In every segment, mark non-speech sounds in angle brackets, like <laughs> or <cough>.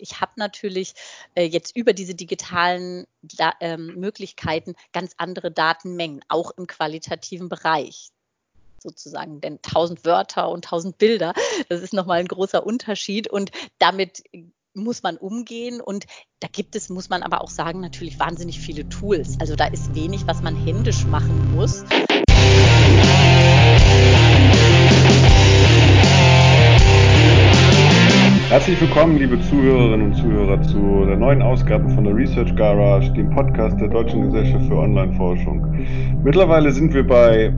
ich habe natürlich äh, jetzt über diese digitalen da, ähm, Möglichkeiten ganz andere Datenmengen, auch im qualitativen Bereich sozusagen. Denn 1000 Wörter und 1000 Bilder, das ist nochmal ein großer Unterschied. Und damit muss man umgehen und da gibt es, muss man aber auch sagen, natürlich wahnsinnig viele Tools. Also da ist wenig, was man händisch machen muss. Herzlich willkommen, liebe Zuhörerinnen und Zuhörer, zu der neuen Ausgabe von der Research Garage, dem Podcast der Deutschen Gesellschaft für Online-Forschung. Mittlerweile sind wir bei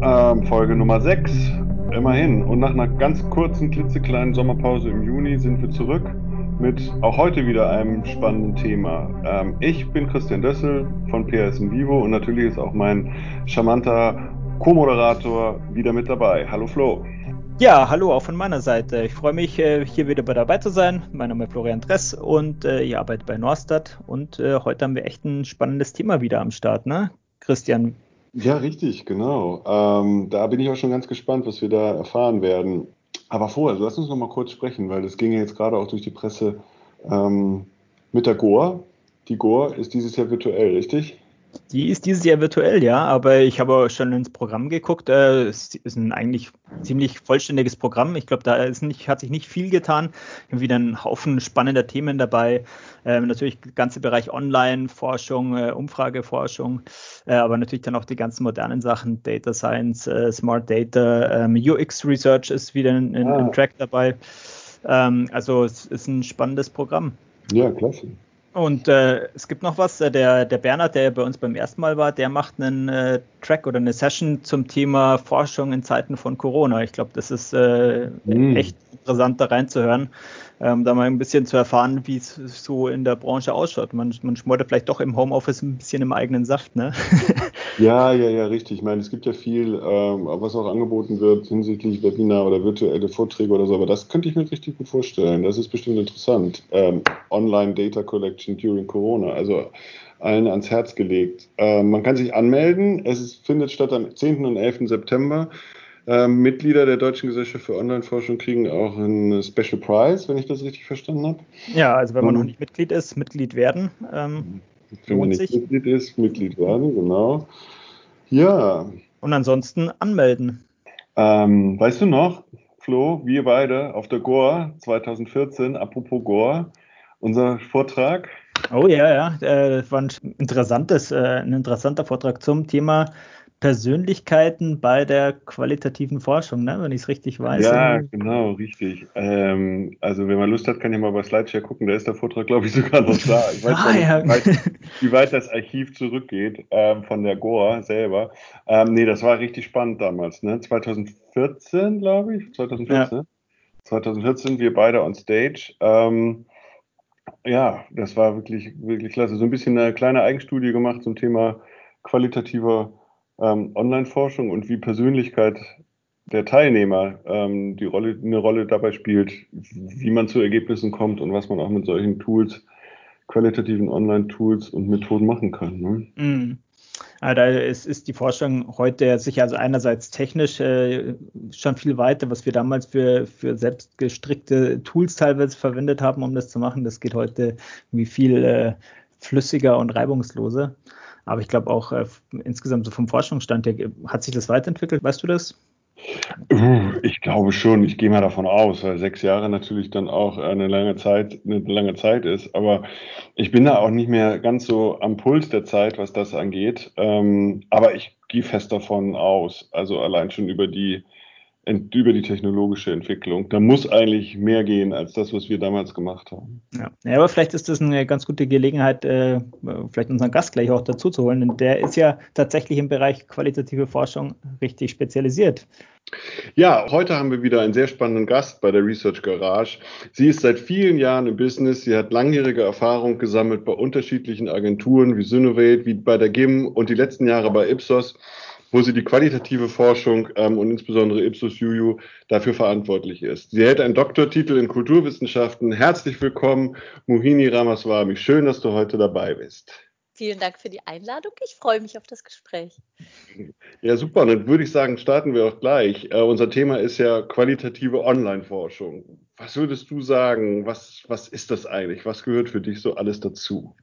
ähm, Folge Nummer 6, immerhin. Und nach einer ganz kurzen, klitzekleinen Sommerpause im Juni sind wir zurück mit auch heute wieder einem spannenden Thema. Ähm, ich bin Christian Dössel von PS in Vivo und natürlich ist auch mein charmanter Co-Moderator wieder mit dabei. Hallo Flo. Ja, hallo auch von meiner Seite. Ich freue mich, äh, hier wieder dabei zu sein. Mein Name ist Florian Dress und äh, ich arbeite bei Norstat. Und äh, heute haben wir echt ein spannendes Thema wieder am Start, ne? Christian. Ja, richtig, genau. Ähm, da bin ich auch schon ganz gespannt, was wir da erfahren werden. Aber vorher, also lass uns noch mal kurz sprechen, weil das ging ja jetzt gerade auch durch die Presse ähm, mit der GOR. Die GOR ist dieses Jahr virtuell, richtig? Die ist dieses Jahr virtuell, ja, aber ich habe schon ins Programm geguckt. Äh, es ist ein eigentlich ziemlich vollständiges Programm. Ich glaube, da ist nicht, hat sich nicht viel getan. Ich habe wieder einen Haufen spannender Themen dabei. Ähm, natürlich der ganze Bereich Online-Forschung, äh, Umfrageforschung, äh, aber natürlich dann auch die ganzen modernen Sachen, Data Science, äh, Smart Data, ähm, UX Research ist wieder ein, ein, ein ah. Track dabei. Ähm, also es ist ein spannendes Programm. Ja, klasse. Und äh, es gibt noch was, äh, der, der Bernhard, der bei uns beim ersten Mal war, der macht einen äh, Track oder eine Session zum Thema Forschung in Zeiten von Corona. Ich glaube, das ist äh, mm. echt interessant, da reinzuhören, ähm, da mal ein bisschen zu erfahren, wie es so in der Branche ausschaut. Man, man schmort vielleicht doch im Homeoffice ein bisschen im eigenen Saft, ne? <laughs> Ja, ja, ja, richtig. Ich meine, es gibt ja viel, ähm, was auch angeboten wird hinsichtlich Webinar oder virtuelle Vorträge oder so, aber das könnte ich mir richtig gut vorstellen. Das ist bestimmt interessant. Ähm, Online Data Collection during Corona, also allen ans Herz gelegt. Ähm, man kann sich anmelden. Es ist, findet statt am 10. und 11. September. Ähm, Mitglieder der Deutschen Gesellschaft für Online-Forschung kriegen auch einen Special Prize, wenn ich das richtig verstanden habe. Ja, also wenn man um, noch nicht Mitglied ist, Mitglied werden. Ähm, wenn man nicht sich. Mitglied ist, Mitglied werden, genau. Ja. Und ansonsten anmelden. Ähm, weißt du noch, Flo, wir beide auf der GOR 2014, apropos GOR, unser Vortrag. Oh ja, ja, äh, das war ein interessantes, äh, ein interessanter Vortrag zum Thema Persönlichkeiten bei der qualitativen Forschung, ne? wenn ich es richtig weiß. Ja, genau, richtig. Ähm, also wenn man Lust hat, kann ich mal bei Slideshare gucken, da ist der Vortrag, glaube ich, <laughs> sogar noch da. Ich weiß ah, nicht, ja. wie, weit, wie, weit, das Archiv zurückgeht ähm, von der Goa selber. Ähm, nee, das war richtig spannend damals, ne? 2014, glaube ich. 2014. Ja. 2014, wir beide on Stage. Ähm, ja, das war wirklich, wirklich klasse. So ein bisschen eine kleine Eigenstudie gemacht zum Thema qualitativer ähm, Online-Forschung und wie Persönlichkeit der Teilnehmer ähm, die Rolle, eine Rolle dabei spielt, wie man zu Ergebnissen kommt und was man auch mit solchen Tools, qualitativen Online-Tools und Methoden machen kann. Ne? Mm. Ja, da ist, ist die Forschung heute sicher also einerseits technisch äh, schon viel weiter, was wir damals für, für selbstgestrickte Tools teilweise verwendet haben, um das zu machen. Das geht heute wie viel äh, flüssiger und reibungsloser. Aber ich glaube auch äh, insgesamt so vom Forschungsstand her, hat sich das weiterentwickelt? Weißt du das? Ich glaube schon, ich gehe mal davon aus, weil sechs Jahre natürlich dann auch eine lange Zeit, eine lange Zeit ist. Aber ich bin da auch nicht mehr ganz so am Puls der Zeit, was das angeht. Ähm, aber ich gehe fest davon aus, also allein schon über die über die technologische Entwicklung. Da muss eigentlich mehr gehen als das, was wir damals gemacht haben. Ja, ja aber vielleicht ist das eine ganz gute Gelegenheit, äh, vielleicht unseren Gast gleich auch dazu zu holen, denn der ist ja tatsächlich im Bereich qualitative Forschung richtig spezialisiert. Ja, heute haben wir wieder einen sehr spannenden Gast bei der Research Garage. Sie ist seit vielen Jahren im Business. Sie hat langjährige Erfahrung gesammelt bei unterschiedlichen Agenturen wie Synovate, wie bei der GIM und die letzten Jahre bei Ipsos wo sie die qualitative Forschung ähm, und insbesondere Ipsos Juju dafür verantwortlich ist. Sie hält einen Doktortitel in Kulturwissenschaften. Herzlich willkommen, Mohini Ramaswamy. Schön, dass du heute dabei bist. Vielen Dank für die Einladung. Ich freue mich auf das Gespräch. Ja, super. dann würde ich sagen, starten wir auch gleich. Äh, unser Thema ist ja qualitative Online-Forschung. was würdest du sagen? Was, was ist das eigentlich? Was gehört für dich so alles dazu?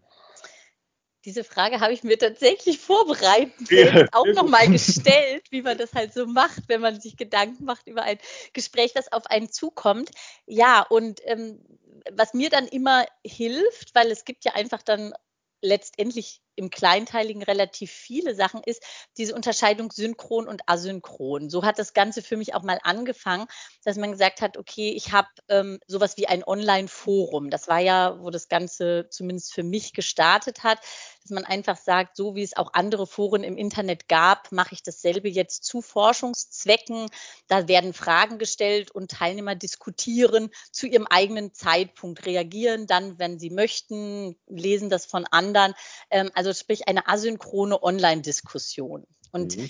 Diese Frage habe ich mir tatsächlich vorbereitet ja, auch nochmal gestellt, wie man das halt so macht, wenn man sich Gedanken macht über ein Gespräch, das auf einen zukommt. Ja, und ähm, was mir dann immer hilft, weil es gibt ja einfach dann letztendlich im Kleinteiligen relativ viele Sachen ist, diese Unterscheidung synchron und asynchron. So hat das Ganze für mich auch mal angefangen, dass man gesagt hat, okay, ich habe ähm, sowas wie ein Online-Forum. Das war ja, wo das Ganze zumindest für mich gestartet hat, dass man einfach sagt, so wie es auch andere Foren im Internet gab, mache ich dasselbe jetzt zu Forschungszwecken. Da werden Fragen gestellt und Teilnehmer diskutieren zu ihrem eigenen Zeitpunkt, reagieren dann, wenn sie möchten, lesen das von anderen. Ähm, also also sprich eine asynchrone Online-Diskussion. Und mhm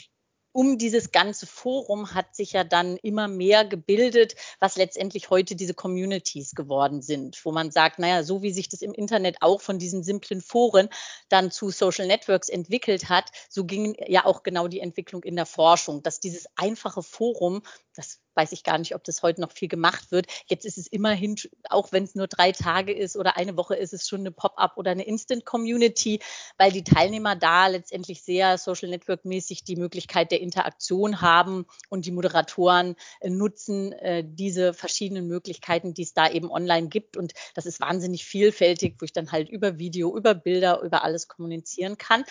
um dieses ganze Forum hat sich ja dann immer mehr gebildet, was letztendlich heute diese Communities geworden sind, wo man sagt, naja, so wie sich das im Internet auch von diesen simplen Foren dann zu Social Networks entwickelt hat, so ging ja auch genau die Entwicklung in der Forschung, dass dieses einfache Forum, das weiß ich gar nicht, ob das heute noch viel gemacht wird. Jetzt ist es immerhin, auch wenn es nur drei Tage ist oder eine Woche, ist es schon eine Pop-up oder eine Instant-Community, weil die Teilnehmer da letztendlich sehr Social Network-mäßig die Möglichkeit der Interaktion haben und die Moderatoren äh, nutzen äh, diese verschiedenen Möglichkeiten, die es da eben online gibt. Und das ist wahnsinnig vielfältig, wo ich dann halt über Video, über Bilder, über alles kommunizieren kann.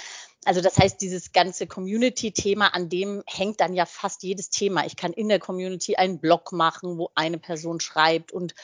Also das heißt, dieses ganze Community-Thema, an dem hängt dann ja fast jedes Thema. Ich kann in der Community einen Blog machen, wo eine Person schreibt und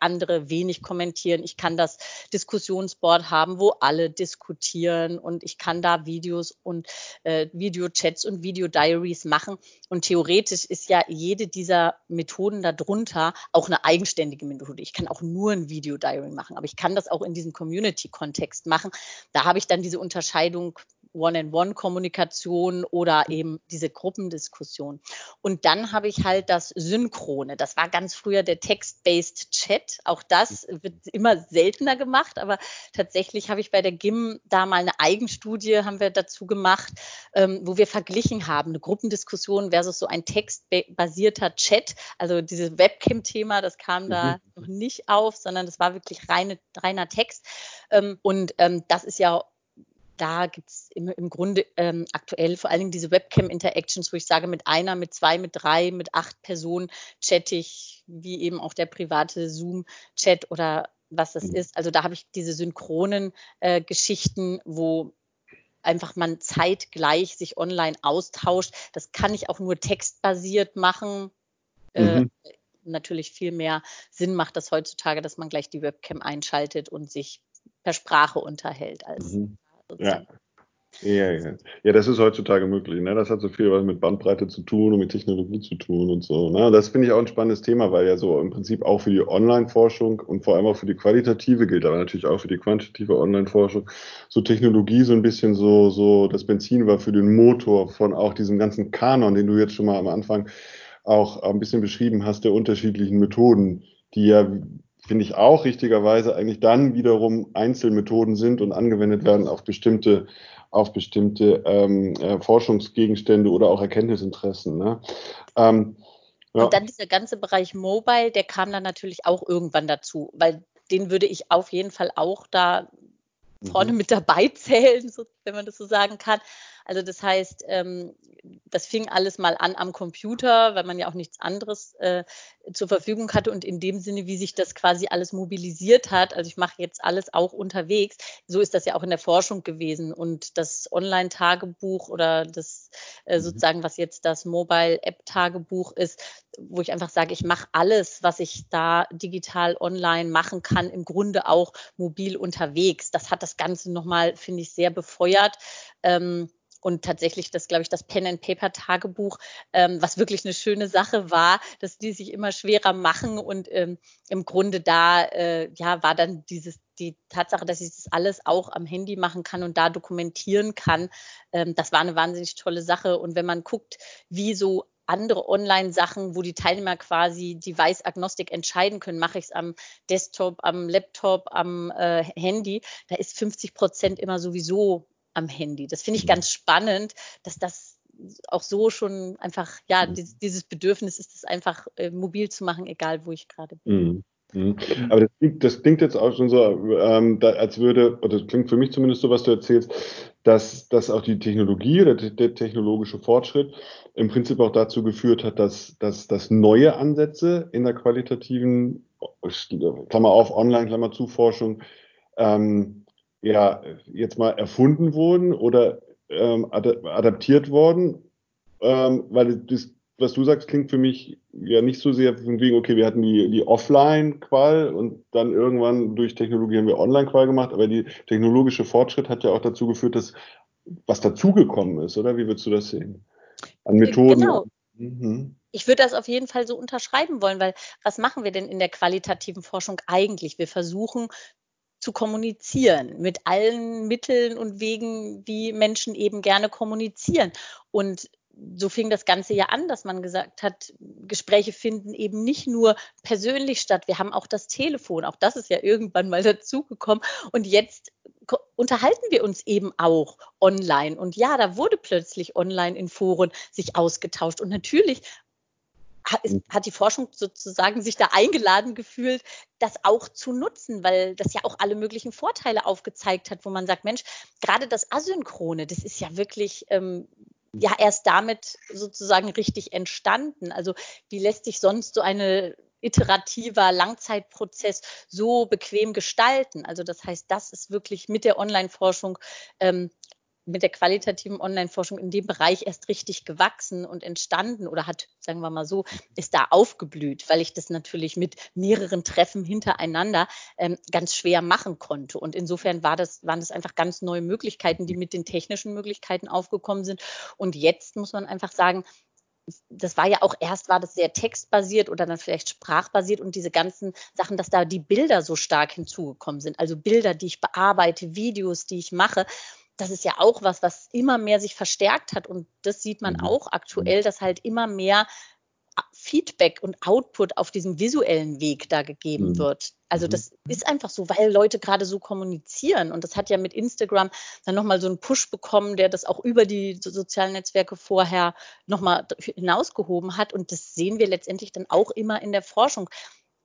andere wenig kommentieren. Ich kann das Diskussionsboard haben, wo alle diskutieren und ich kann da Videos und äh, Videochats und Videodiaries machen. Und theoretisch ist ja jede dieser Methoden darunter auch eine eigenständige Methode. Ich kann auch nur ein Videodiary machen, aber ich kann das auch in diesem Community-Kontext machen. Da habe ich dann diese Unterscheidung One-on-One-Kommunikation oder eben diese Gruppendiskussion. Und dann habe ich halt das Synchrone. Das war ganz früher der Text-Based Chat. Auch das wird immer seltener gemacht, aber tatsächlich habe ich bei der GIM da mal eine Eigenstudie haben wir dazu gemacht, ähm, wo wir verglichen haben, eine Gruppendiskussion versus so ein textbasierter Chat. Also dieses Webcam-Thema, das kam da mhm. noch nicht auf, sondern das war wirklich reine, reiner Text. Ähm, und ähm, das ist ja da gibt es im, im, Grunde ähm, aktuell vor allen Dingen diese Webcam-Interactions, wo ich sage, mit einer, mit zwei, mit drei, mit acht Personen chatte ich, wie eben auch der private Zoom-Chat oder was das mhm. ist. Also da habe ich diese synchronen äh, Geschichten, wo einfach man zeitgleich sich online austauscht. Das kann ich auch nur textbasiert machen. Äh, mhm. Äh, natürlich viel mehr Sinn macht das heutzutage, dass man gleich die Webcam einschaltet und sich per Sprache unterhält als mhm. Ja. Ja, ja. ja, das ist heutzutage möglich. Ne? Das hat so viel was mit Bandbreite zu tun und mit Technologie zu tun und so. Ne? Das finde ich auch ein spannendes Thema, weil ja so im Prinzip auch für die Online-Forschung und vor allem auch für die qualitative gilt, aber natürlich auch für die quantitative Online-Forschung, so Technologie so ein bisschen so, so das Benzin war für den Motor von auch diesem ganzen Kanon, den du jetzt schon mal am Anfang auch ein bisschen beschrieben hast, der unterschiedlichen Methoden, die ja finde ich auch richtigerweise eigentlich dann wiederum Einzelmethoden sind und angewendet werden auf bestimmte, auf bestimmte ähm, äh, Forschungsgegenstände oder auch Erkenntnisinteressen. Ne? Ähm, ja. Und dann dieser ganze Bereich Mobile, der kam dann natürlich auch irgendwann dazu, weil den würde ich auf jeden Fall auch da vorne mhm. mit dabei zählen, so, wenn man das so sagen kann. Also das heißt, ähm, das fing alles mal an am Computer, weil man ja auch nichts anderes äh, zur Verfügung hatte und in dem Sinne, wie sich das quasi alles mobilisiert hat, also ich mache jetzt alles auch unterwegs, so ist das ja auch in der Forschung gewesen und das Online-Tagebuch oder das äh, mhm. sozusagen, was jetzt das Mobile-App-Tagebuch ist, wo ich einfach sage, ich mache alles, was ich da digital online machen kann, im Grunde auch mobil unterwegs. Das hat das Ganze nochmal, finde ich, sehr befeuert. Ähm, und tatsächlich das, glaube ich, das Pen-and-Paper-Tagebuch, ähm, was wirklich eine schöne Sache war, dass die sich immer schwerer machen und ähm, im Grunde da, äh, ja, war dann dieses, die Tatsache, dass ich das alles auch am Handy machen kann und da dokumentieren kann, ähm, das war eine wahnsinnig tolle Sache. Und wenn man guckt, wie so andere Online-Sachen, wo die Teilnehmer quasi Device-Agnostik entscheiden können, mache ich es am Desktop, am Laptop, am äh, Handy, da ist 50 Prozent immer sowieso am Handy. Das finde ich mhm. ganz spannend, dass das auch so schon einfach, ja, mhm. dieses, dieses Bedürfnis ist es einfach äh, mobil zu machen, egal wo ich gerade bin. Mhm. Mhm. Aber das klingt, das klingt, jetzt auch schon so, ähm, da, als würde, oder das klingt für mich zumindest so, was du erzählst, dass, dass auch die Technologie oder der technologische Fortschritt im Prinzip auch dazu geführt hat, dass, dass, dass neue Ansätze in der qualitativen, Klammer auf, Online, Klammer zu Forschung, ähm, ja, jetzt mal erfunden wurden oder ähm, adaptiert worden, ähm, weil das was du sagst, klingt für mich ja nicht so sehr von wegen, okay, wir hatten die, die Offline-Qual und dann irgendwann durch Technologie haben wir Online-Qual gemacht, aber die technologische Fortschritt hat ja auch dazu geführt, dass was dazugekommen ist, oder? Wie würdest du das sehen? An Methoden. Genau. Mhm. Ich würde das auf jeden Fall so unterschreiben wollen, weil was machen wir denn in der qualitativen Forschung eigentlich? Wir versuchen zu kommunizieren mit allen Mitteln und Wegen, wie Menschen eben gerne kommunizieren. Und so fing das Ganze ja an, dass man gesagt hat, Gespräche finden eben nicht nur persönlich statt. Wir haben auch das Telefon. Auch das ist ja irgendwann mal dazugekommen. Und jetzt unterhalten wir uns eben auch online. Und ja, da wurde plötzlich online in Foren sich ausgetauscht. Und natürlich hat, ist, hat, die Forschung sozusagen sich da eingeladen gefühlt, das auch zu nutzen, weil das ja auch alle möglichen Vorteile aufgezeigt hat, wo man sagt, Mensch, gerade das Asynchrone, das ist ja wirklich ähm, ja erst damit sozusagen richtig entstanden. Also wie lässt sich sonst so eine iterativer Langzeitprozess so bequem gestalten? Also das heißt, das ist wirklich mit der Online-Forschung ähm, mit der qualitativen Online-Forschung in dem Bereich erst richtig gewachsen und entstanden oder hat, sagen wir mal so, ist da aufgeblüht, weil ich das natürlich mit mehreren Treffen hintereinander ähm, ganz schwer machen konnte. Und insofern war das, waren das einfach ganz neue Möglichkeiten, die mit den technischen Möglichkeiten aufgekommen sind. Und jetzt muss man einfach sagen, das war ja auch erst war das sehr textbasiert oder dann vielleicht sprachbasiert und diese ganzen Sachen, dass da die Bilder so stark hinzugekommen sind. Also Bilder, die ich bearbeite, Videos, die ich mache das ist ja auch was, was immer mehr sich verstärkt hat. Und das sieht man mhm. auch aktuell, dass halt immer mehr Feedback und Output auf diesem visuellen Weg da gegeben mhm. wird. Also mhm. das ist einfach so, weil Leute gerade so kommunizieren. Und das hat ja mit Instagram dann nochmal so einen Push bekommen, der das auch über die sozialen Netzwerke vorher nochmal hinausgehoben hat. Und das sehen wir letztendlich dann auch immer in der Forschung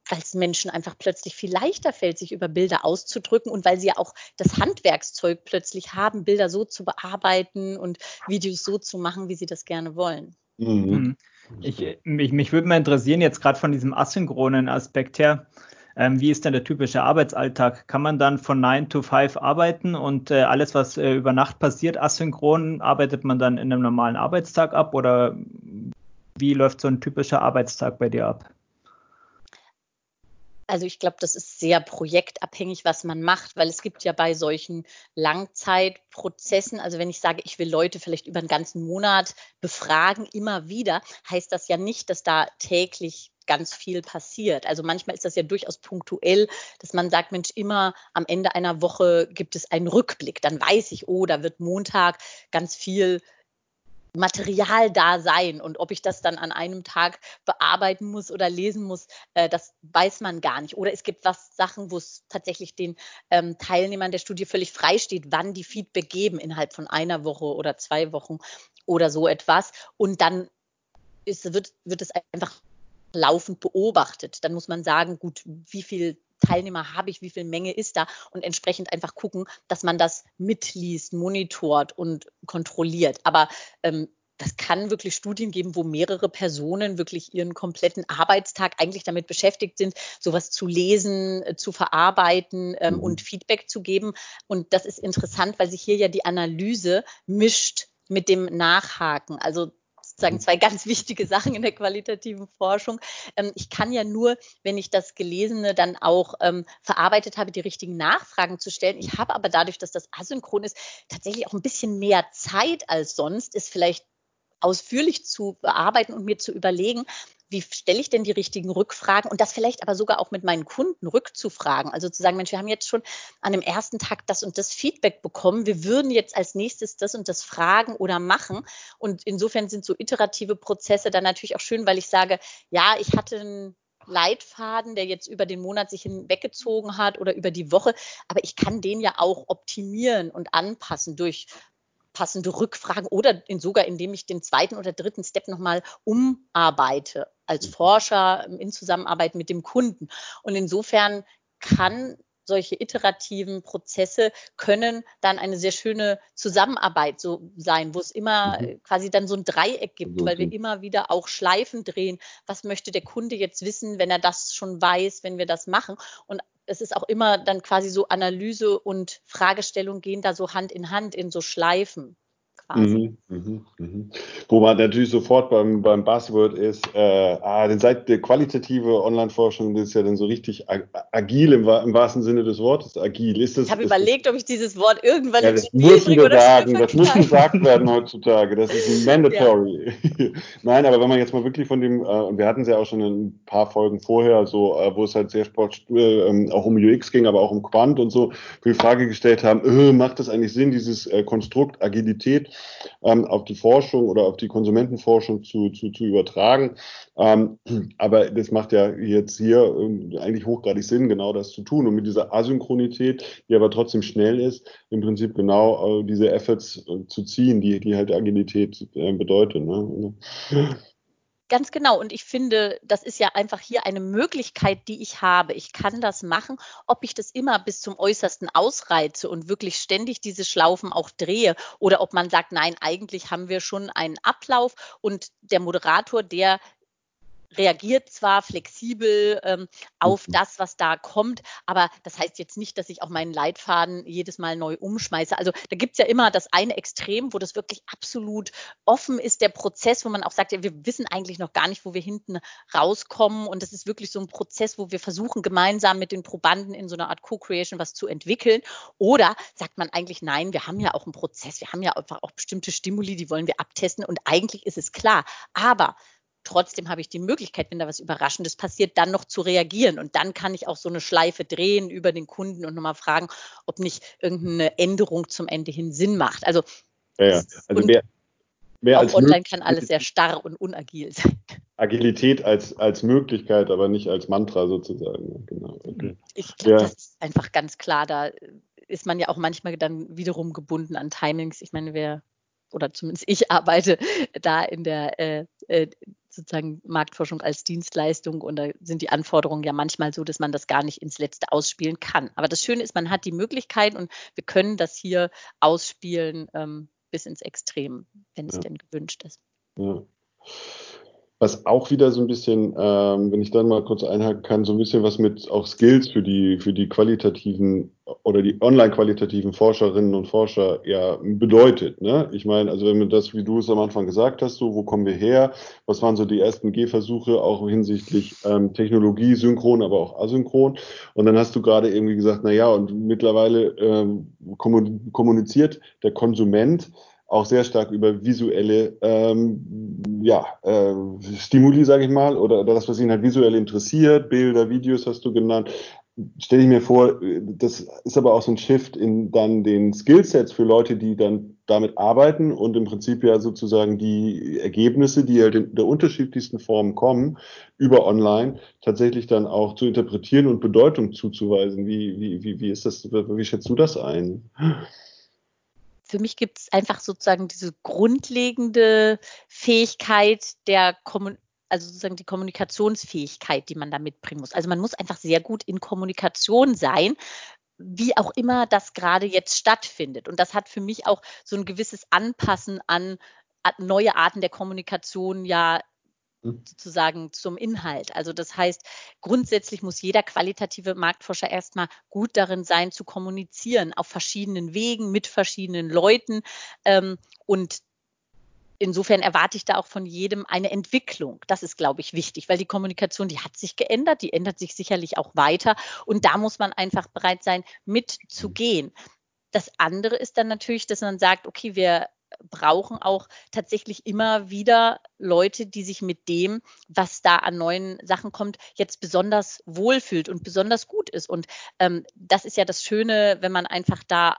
weil es Menschen einfach plötzlich viel leichter fällt, sich über Bilder auszudrücken und weil sie ja auch das Handwerkszeug plötzlich haben, Bilder so zu bearbeiten und Videos so zu machen, wie sie das gerne wollen. Mhm. mhm. Ich, mich, mich würde mal interessieren, jetzt gerade von diesem asynchronen Aspekt her, ähm, wie ist denn der typische Arbeitsalltag? Kann man dann von 9 to 5 arbeiten und äh, alles, was äh, über Nacht passiert, asynchron, arbeitet man dann in einem normalen Arbeitstag ab oder wie läuft so ein typischer Arbeitstag bei dir ab? Also ich glaube, das ist sehr projektabhängig, was man macht, weil es gibt ja bei solchen Langzeitprozessen, also wenn ich sage, ich will Leute vielleicht über einen ganzen Monat befragen, immer wieder, heißt das ja nicht, dass da täglich ganz viel passiert. Also manchmal ist das ja durchaus punktuell, dass man sagt, Mensch, immer am Ende einer Woche gibt es einen Rückblick. Dann weiß ich, oh, da wird Montag ganz viel Material da sein. Und ob ich das dann an einem Tag bearbeiten muss oder lesen muss, äh, das weiß man gar nicht. Oder es gibt was Sachen, wo es tatsächlich den ähm, Teilnehmern der Studie völlig frei steht, wann die Feedback geben innerhalb von einer Woche oder zwei Wochen oder so etwas. Und dann ist, wird, wird es einfach laufend beobachtet. Dann muss man sagen, gut, wie viel Teilnehmer habe ich, wie viel Menge ist da und entsprechend einfach gucken, dass man das mitliest, monitort und kontrolliert. Aber ähm, das kann wirklich Studien geben, wo mehrere Personen wirklich ihren kompletten Arbeitstag eigentlich damit beschäftigt sind, sowas zu lesen, äh, zu verarbeiten ähm, mhm. und Feedback zu geben. Und das ist interessant, weil sich hier ja die Analyse mischt mit dem Nachhaken. Also sozusagen zwei ganz wichtige Sachen in der qualitativen Forschung. Ähm, ich kann ja nur, wenn ich das Gelesene dann auch ähm, verarbeitet habe, die richtigen Nachfragen zu stellen. Ich habe aber dadurch, dass das asynchron ist, tatsächlich auch ein bisschen mehr Zeit als sonst, ist vielleicht ausführlich zu bearbeiten und mir zu überlegen, wie stelle ich denn die richtigen Rückfragen und das vielleicht aber sogar auch mit meinen Kunden rückzufragen. Also zu sagen, Mensch, wir haben jetzt schon an dem ersten Tag das und das Feedback bekommen. Wir würden jetzt als nächstes das und das fragen oder machen. Und insofern sind so iterative Prozesse dann natürlich auch schön, weil ich sage, ja, ich hatte einen Leitfaden, der jetzt über den Monat sich hinweggezogen hat oder über die Woche, aber ich kann den ja auch optimieren und anpassen durch passende Rückfragen oder in, sogar indem ich den zweiten oder dritten Step nochmal umarbeite als mhm. Forscher in Zusammenarbeit mit dem Kunden. Und insofern kann solche iterativen Prozesse können dann eine sehr schöne Zusammenarbeit so sein, wo es immer mhm. quasi dann so ein Dreieck gibt, weil wir immer wieder auch Schleifen drehen. Was möchte der Kunde jetzt wissen, wenn er das schon weiß, wenn wir das machen? Und es ist auch immer dann quasi so Analyse und Fragestellung gehen da so Hand in Hand in so Schleifen quasi. Mhm, mh, mh. Wo man natürlich sofort beim, beim Buzzword ist, äh, ah, denn seit der qualitative Online-Forschung ist ja dann so richtig agil im, im, wahrsten Sinne des Wortes. Agil ist das. Ich habe überlegt, ob ich dieses Wort irgendwann ja, das müssen wir sagen. Das muss gesagt werden heutzutage. Das ist <laughs> mandatory. Ja. <laughs> Nein, aber wenn man jetzt mal wirklich von dem, äh, und wir hatten es ja auch schon in ein paar Folgen vorher, so, äh, wo es halt sehr sport, äh, auch um UX ging, aber auch um Quant und so, die Frage gestellt haben, äh, macht das eigentlich Sinn, dieses äh, Konstrukt Agilität ähm, auf die Forschung oder auf die Konsumentenforschung zu, zu, zu übertragen. Ähm, aber das macht ja jetzt hier äh, eigentlich hochgradig Sinn, genau das zu tun. Und mit dieser Asynchronität, die aber trotzdem schnell ist, im Prinzip genau äh, diese Efforts äh, zu ziehen, die, die halt Agilität äh, bedeutet. Ne? Ganz genau. Und ich finde, das ist ja einfach hier eine Möglichkeit, die ich habe. Ich kann das machen. Ob ich das immer bis zum Äußersten ausreize und wirklich ständig diese Schlaufen auch drehe oder ob man sagt, nein, eigentlich haben wir schon einen Ablauf und der Moderator, der reagiert zwar flexibel ähm, auf mhm. das, was da kommt, aber das heißt jetzt nicht, dass ich auch meinen Leitfaden jedes Mal neu umschmeiße. Also da gibt es ja immer das eine Extrem, wo das wirklich absolut offen ist, der Prozess, wo man auch sagt, ja, wir wissen eigentlich noch gar nicht, wo wir hinten rauskommen. Und das ist wirklich so ein Prozess, wo wir versuchen, gemeinsam mit den Probanden in so einer Art Co-Creation was zu entwickeln. Oder sagt man eigentlich, nein, wir haben ja auch einen Prozess, wir haben ja einfach auch bestimmte Stimuli, die wollen wir abtesten und eigentlich ist es klar. Aber Trotzdem habe ich die Möglichkeit, wenn da was Überraschendes passiert, dann noch zu reagieren. Und dann kann ich auch so eine Schleife drehen über den Kunden und nochmal fragen, ob nicht irgendeine Änderung zum Ende hin Sinn macht. Also, ja, ja. also mehr, mehr als online kann alles sehr starr und unagil sein. Agilität als, als Möglichkeit, aber nicht als Mantra sozusagen. Genau. Okay. Ich glaube, ja. das ist einfach ganz klar. Da ist man ja auch manchmal dann wiederum gebunden an Timings. Ich meine, wer oder zumindest ich arbeite da in der äh, äh, sozusagen Marktforschung als Dienstleistung und da sind die Anforderungen ja manchmal so, dass man das gar nicht ins Letzte ausspielen kann. Aber das Schöne ist, man hat die Möglichkeit und wir können das hier ausspielen ähm, bis ins Extrem, wenn es ja. denn gewünscht ist. Ja. Was auch wieder so ein bisschen, ähm, wenn ich dann mal kurz einhaken kann, so ein bisschen was mit auch Skills für die, für die qualitativen oder die online-qualitativen Forscherinnen und Forscher ja bedeutet. Ne? Ich meine, also wenn man das, wie du es am Anfang gesagt hast, so, wo kommen wir her? Was waren so die ersten Gehversuche auch hinsichtlich ähm, Technologie, synchron, aber auch asynchron? Und dann hast du gerade irgendwie gesagt, na ja, und mittlerweile ähm, kommuniziert der Konsument auch sehr stark über visuelle ähm, ja, äh, Stimuli, sage ich mal, oder, oder das, was ihn halt visuell interessiert, Bilder, Videos hast du genannt. Stelle ich mir vor, das ist aber auch so ein Shift in dann den Skillsets für Leute, die dann damit arbeiten und im Prinzip ja sozusagen die Ergebnisse, die halt in der unterschiedlichsten Formen kommen, über online tatsächlich dann auch zu interpretieren und Bedeutung zuzuweisen. Wie, wie, wie, wie ist das, wie schätzt du das ein? Für mich gibt es einfach sozusagen diese grundlegende Fähigkeit der Kommunikation also sozusagen die Kommunikationsfähigkeit, die man da mitbringen muss. Also man muss einfach sehr gut in Kommunikation sein, wie auch immer das gerade jetzt stattfindet. Und das hat für mich auch so ein gewisses Anpassen an neue Arten der Kommunikation ja. Sozusagen zum Inhalt. Also das heißt, grundsätzlich muss jeder qualitative Marktforscher erstmal gut darin sein, zu kommunizieren auf verschiedenen Wegen mit verschiedenen Leuten. Ähm, und insofern erwarte ich da auch von jedem eine Entwicklung. Das ist, glaube ich, wichtig, weil die Kommunikation, die hat sich geändert, die ändert sich sicherlich auch weiter. Und da muss man einfach bereit sein, mitzugehen. Das andere ist dann natürlich, dass man sagt, okay, wir brauchen auch tatsächlich immer wieder Leute, die sich mit dem, was da an neuen Sachen kommt, jetzt besonders wohlfühlt und besonders gut ist. Und ähm, das ist ja das Schöne, wenn man einfach da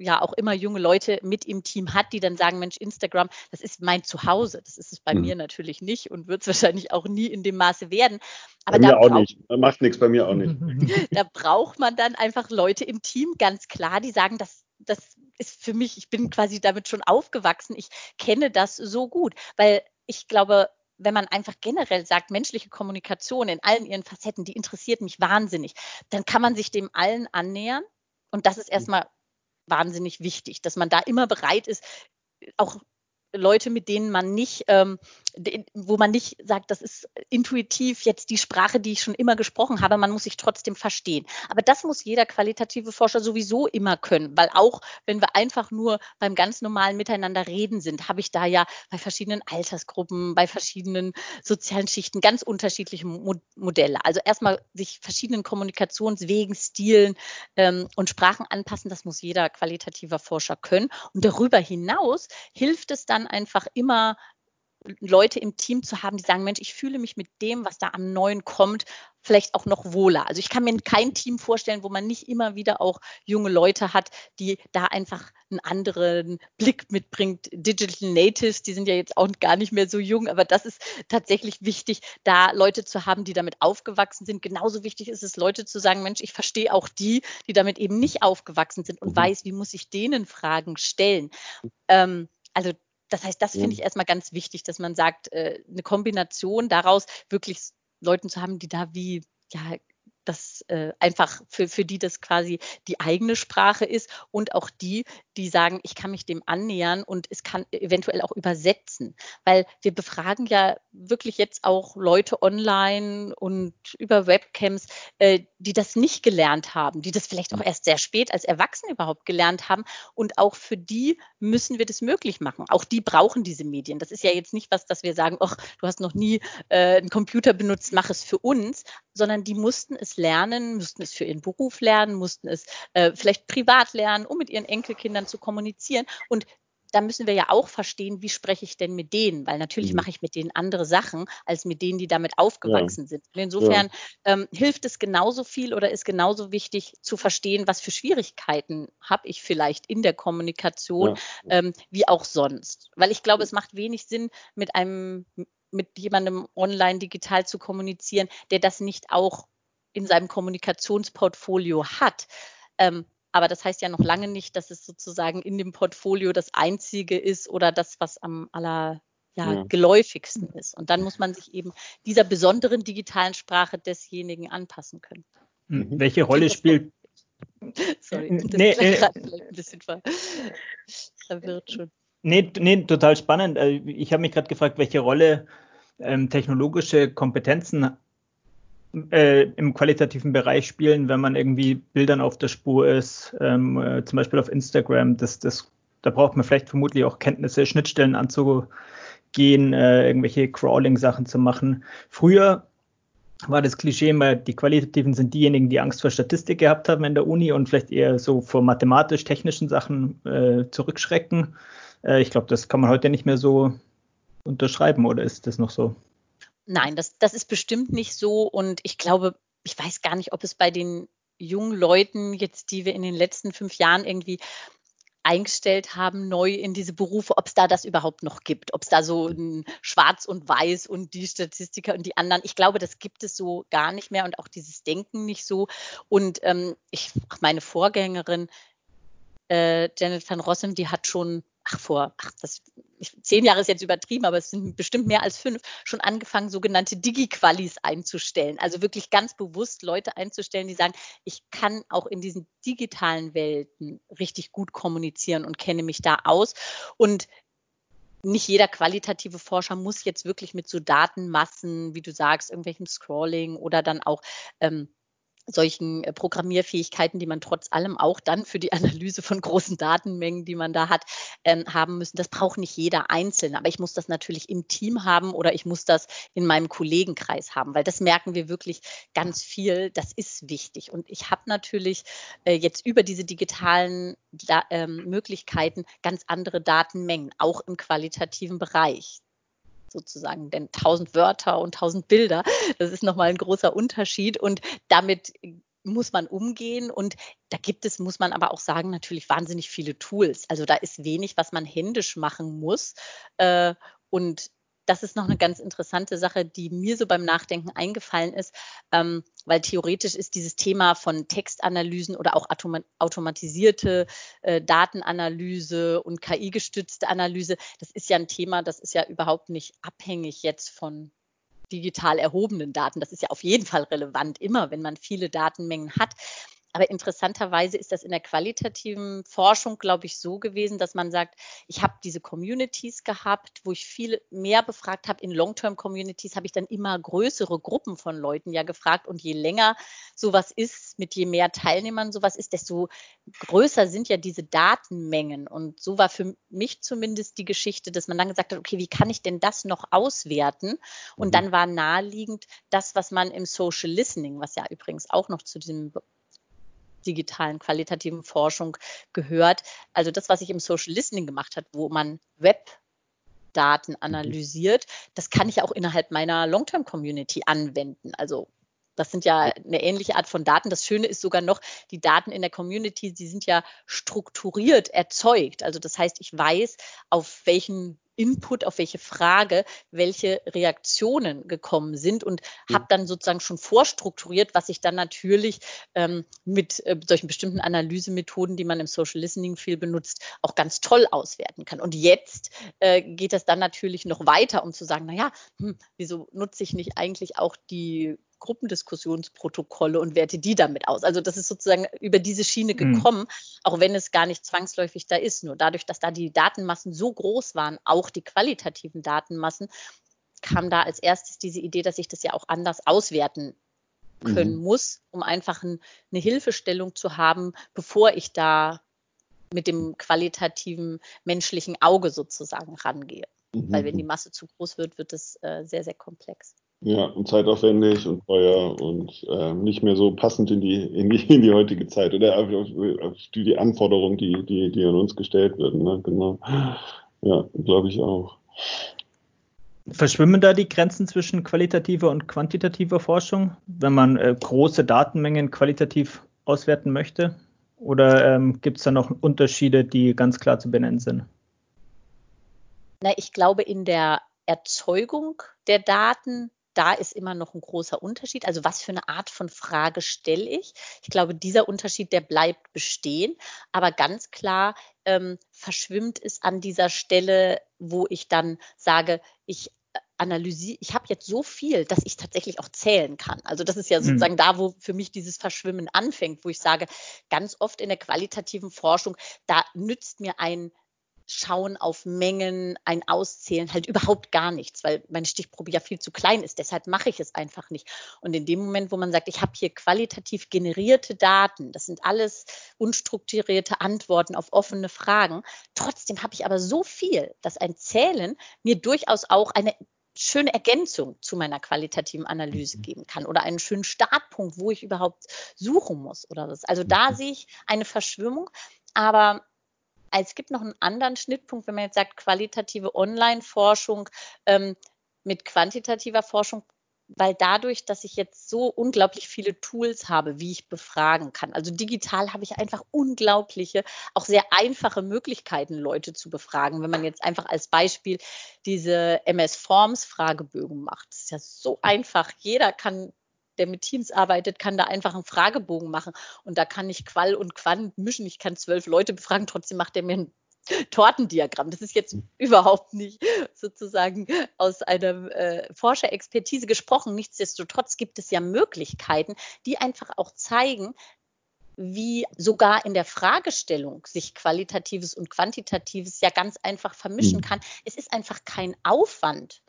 ja auch immer junge Leute mit im Team hat, die dann sagen, Mensch, Instagram, das ist mein Zuhause. Das ist es bei mhm. mir natürlich nicht und wird es wahrscheinlich auch nie in dem Maße werden. Aber bei mir auch nicht. Macht nichts bei mir auch nicht. <laughs> <laughs> da braucht man dann einfach Leute im Team, ganz klar, die sagen, das, das ist für mich, ich bin quasi damit schon aufgewachsen. Ich kenne das so gut, weil ich glaube, wenn man einfach generell sagt, menschliche Kommunikation in allen ihren Facetten, die interessiert mich wahnsinnig, dann kann man sich dem allen annähern. Und das ist mhm. erstmal wahnsinnig wichtig, dass man da immer bereit ist, auch Leute, mit denen man nicht, ähm, wo man nicht sagt, das ist intuitiv jetzt die Sprache, die ich schon immer gesprochen habe, man muss sich trotzdem verstehen. Aber das muss jeder qualitative Forscher sowieso immer können, weil auch wenn wir einfach nur beim ganz normalen Miteinander reden sind, habe ich da ja bei verschiedenen Altersgruppen, bei verschiedenen sozialen Schichten ganz unterschiedliche Mo Modelle. Also erstmal sich verschiedenen Kommunikationswegen, Stilen ähm, und Sprachen anpassen, das muss jeder qualitativer Forscher können. Und darüber hinaus hilft es dann einfach immer Leute im Team zu haben, die sagen, Mensch, ich fühle mich mit dem, was da am Neuen kommt, vielleicht auch noch wohler. Also ich kann mir kein Team vorstellen, wo man nicht immer wieder auch junge Leute hat, die da einfach einen anderen Blick mitbringt. Digital Natives, die sind ja jetzt auch gar nicht mehr so jung, aber das ist tatsächlich wichtig, da Leute zu haben, die damit aufgewachsen sind. Genauso wichtig ist es, Leute zu sagen, Mensch, ich verstehe auch die, die damit eben nicht aufgewachsen sind und mhm. weiß, wie muss ich denen Fragen stellen. Ähm, also das heißt, das finde ich erstmal ganz wichtig, dass man sagt, äh, eine Kombination daraus wirklich Leuten zu haben, die da wie ja das äh, einfach für, für die das quasi die eigene Sprache ist und auch die, die sagen, ich kann mich dem annähern und es kann eventuell auch übersetzen. Weil wir befragen ja wirklich jetzt auch Leute online und über Webcams, äh, die das nicht gelernt haben, die das vielleicht auch erst sehr spät als Erwachsene überhaupt gelernt haben. Und auch für die müssen wir das möglich machen. Auch die brauchen diese Medien. Das ist ja jetzt nicht was, dass wir sagen, ach, du hast noch nie äh, einen Computer benutzt, mach es für uns, sondern die mussten es lernen, mussten es für ihren Beruf lernen, mussten es äh, vielleicht privat lernen, um mit ihren Enkelkindern zu kommunizieren. Und da müssen wir ja auch verstehen, wie spreche ich denn mit denen? Weil natürlich mhm. mache ich mit denen andere Sachen als mit denen, die damit aufgewachsen ja. sind. Und insofern ja. ähm, hilft es genauso viel oder ist genauso wichtig zu verstehen, was für Schwierigkeiten habe ich vielleicht in der Kommunikation, ja. ähm, wie auch sonst. Weil ich glaube, es macht wenig Sinn, mit einem mit jemandem online digital zu kommunizieren, der das nicht auch in seinem Kommunikationsportfolio hat. Ähm, aber das heißt ja noch lange nicht, dass es sozusagen in dem Portfolio das einzige ist oder das, was am aller ja, ja. geläufigsten ist. Und dann muss man sich eben dieser besonderen digitalen Sprache desjenigen anpassen können. Mhm. Welche Rolle spielt. <laughs> Sorry, das nee, äh, ein bisschen <laughs> verwirrt schon. Nee, nee, total spannend. Äh, ich habe mich gerade gefragt, welche Rolle ähm, technologische Kompetenzen äh, im qualitativen Bereich spielen, wenn man irgendwie Bildern auf der Spur ist, ähm, äh, zum Beispiel auf Instagram. Das, das, da braucht man vielleicht vermutlich auch Kenntnisse, Schnittstellen anzugehen, äh, irgendwelche Crawling-Sachen zu machen. Früher war das Klischee immer, die Qualitativen sind diejenigen, die Angst vor Statistik gehabt haben in der Uni und vielleicht eher so vor mathematisch-technischen Sachen äh, zurückschrecken. Äh, ich glaube, das kann man heute nicht mehr so unterschreiben, oder ist das noch so? Nein, das, das ist bestimmt nicht so. Und ich glaube, ich weiß gar nicht, ob es bei den jungen Leuten jetzt, die wir in den letzten fünf Jahren irgendwie eingestellt haben, neu in diese Berufe, ob es da das überhaupt noch gibt, ob es da so ein Schwarz und Weiß und die Statistiker und die anderen. Ich glaube, das gibt es so gar nicht mehr und auch dieses Denken nicht so. Und ähm, ich, meine Vorgängerin äh, Janet van Rossum, die hat schon ach, vor, ach, das, zehn Jahre ist jetzt übertrieben, aber es sind bestimmt mehr als fünf, schon angefangen, sogenannte Digi-Qualis einzustellen. Also wirklich ganz bewusst Leute einzustellen, die sagen, ich kann auch in diesen digitalen Welten richtig gut kommunizieren und kenne mich da aus. Und nicht jeder qualitative Forscher muss jetzt wirklich mit so Datenmassen, wie du sagst, irgendwelchem Scrolling oder dann auch ähm, solchen äh, Programmierfähigkeiten, die man trotz allem auch dann für die <laughs> Analyse von großen Datenmengen, die man da hat, ähm, haben müssen. Das braucht nicht jeder Einzelne, aber ich muss das natürlich im Team haben oder ich muss das in meinem Kollegenkreis haben, weil das merken wir wirklich ganz viel. Das ist wichtig. Und ich habe natürlich äh, jetzt über diese digitalen da, ähm, Möglichkeiten ganz andere Datenmengen, auch im qualitativen Bereich sozusagen, denn 1000 Wörter und 1000 Bilder, das ist nochmal ein großer Unterschied. Und damit muss man umgehen. Und da gibt es, muss man aber auch sagen, natürlich wahnsinnig viele Tools. Also da ist wenig, was man händisch machen muss. Äh, und das ist noch eine ganz interessante Sache, die mir so beim Nachdenken eingefallen ist, ähm, weil theoretisch ist dieses Thema von Textanalysen oder auch automatisierte äh, Datenanalyse und KI-gestützte Analyse, das ist ja ein Thema, das ist ja überhaupt nicht abhängig jetzt von digital erhobenen Daten. Das ist ja auf jeden Fall relevant, immer wenn man viele Datenmengen hat. Aber interessanterweise ist das in der qualitativen Forschung, glaube ich, so gewesen, dass man sagt, ich habe diese Communities gehabt, wo ich viel mehr befragt habe. In Long-Term-Communities habe ich dann immer größere Gruppen von Leuten ja gefragt. Und je länger sowas ist, mit je mehr Teilnehmern sowas ist, desto größer sind ja diese Datenmengen. Und so war für mich zumindest die Geschichte, dass man dann gesagt hat, okay, wie kann ich denn das noch auswerten? Und mhm. dann war naheliegend das, was man im Social Listening, was ja übrigens auch noch zu diesem digitalen qualitativen Forschung gehört. Also das, was ich im Social Listening gemacht habe, wo man Webdaten mhm. analysiert, das kann ich auch innerhalb meiner Long-Term-Community anwenden. Also das sind ja eine ähnliche Art von Daten. Das Schöne ist sogar noch, die Daten in der Community, die sind ja strukturiert erzeugt. Also das heißt, ich weiß, auf welchen Input, auf welche Frage, welche Reaktionen gekommen sind und mhm. habe dann sozusagen schon vorstrukturiert, was ich dann natürlich ähm, mit äh, solchen bestimmten Analysemethoden, die man im Social Listening viel benutzt, auch ganz toll auswerten kann. Und jetzt äh, geht es dann natürlich noch weiter, um zu sagen, naja, hm, wieso nutze ich nicht eigentlich auch die Gruppendiskussionsprotokolle und werte die damit aus. Also das ist sozusagen über diese Schiene mhm. gekommen, mhm. auch wenn es gar nicht zwangsläufig da ist. Nur dadurch, dass da die Datenmassen so groß waren, auch die qualitativen Datenmassen, kam da als erstes diese Idee, dass ich das ja auch anders auswerten können mhm. muss, um einfach ein, eine Hilfestellung zu haben, bevor ich da mit dem qualitativen menschlichen Auge sozusagen rangehe. Mhm. Weil wenn die Masse zu groß wird, wird es äh, sehr, sehr komplex. Ja, und zeitaufwendig und teuer und äh, nicht mehr so passend in die, in die, in die heutige Zeit oder auf, auf die, die Anforderungen, die, die, die an uns gestellt werden. Ne? Genau. Ja, glaube ich auch. Verschwimmen da die Grenzen zwischen qualitativer und quantitativer Forschung, wenn man äh, große Datenmengen qualitativ auswerten möchte? Oder ähm, gibt es da noch Unterschiede, die ganz klar zu benennen sind? Na, ich glaube, in der Erzeugung der Daten da ist immer noch ein großer Unterschied. Also was für eine Art von Frage stelle ich? Ich glaube, dieser Unterschied, der bleibt bestehen. Aber ganz klar ähm, verschwimmt es an dieser Stelle, wo ich dann sage, ich analysiere, ich habe jetzt so viel, dass ich tatsächlich auch zählen kann. Also das ist ja mhm. sozusagen mhm. da, wo für mich dieses Verschwimmen anfängt, wo ich sage, ganz oft in der qualitativen Forschung, da nützt mir ein Schauen auf Mengen, ein Auszählen, halt überhaupt gar nichts, weil meine Stichprobe ja viel zu klein ist. Deshalb mache ich es einfach nicht. Und in dem Moment, wo man sagt, ich habe hier qualitativ generierte Daten, das sind alles unstrukturierte Antworten auf offene Fragen, trotzdem habe ich aber so viel, dass ein Zählen mir durchaus auch eine schöne Ergänzung zu meiner qualitativen Analyse mhm. geben kann oder einen schönen Startpunkt, wo ich überhaupt suchen muss oder was. Also da mhm. sehe ich eine Verschwimmung, aber es gibt noch einen anderen Schnittpunkt, wenn man jetzt sagt, qualitative Online-Forschung ähm, mit quantitativer Forschung, weil dadurch, dass ich jetzt so unglaublich viele Tools habe, wie ich befragen kann. Also digital habe ich einfach unglaubliche, auch sehr einfache Möglichkeiten, Leute zu befragen. Wenn man jetzt einfach als Beispiel diese MS Forms Fragebögen macht, das ist ja so einfach. Jeder kann der mit Teams arbeitet, kann da einfach einen Fragebogen machen. Und da kann ich Qual und Quant mischen. Ich kann zwölf Leute befragen, trotzdem macht er mir ein <laughs> Tortendiagramm. Das ist jetzt überhaupt nicht sozusagen aus einer äh, Forscherexpertise gesprochen. Nichtsdestotrotz gibt es ja Möglichkeiten, die einfach auch zeigen, wie sogar in der Fragestellung sich qualitatives und quantitatives ja ganz einfach vermischen hm. kann. Es ist einfach kein Aufwand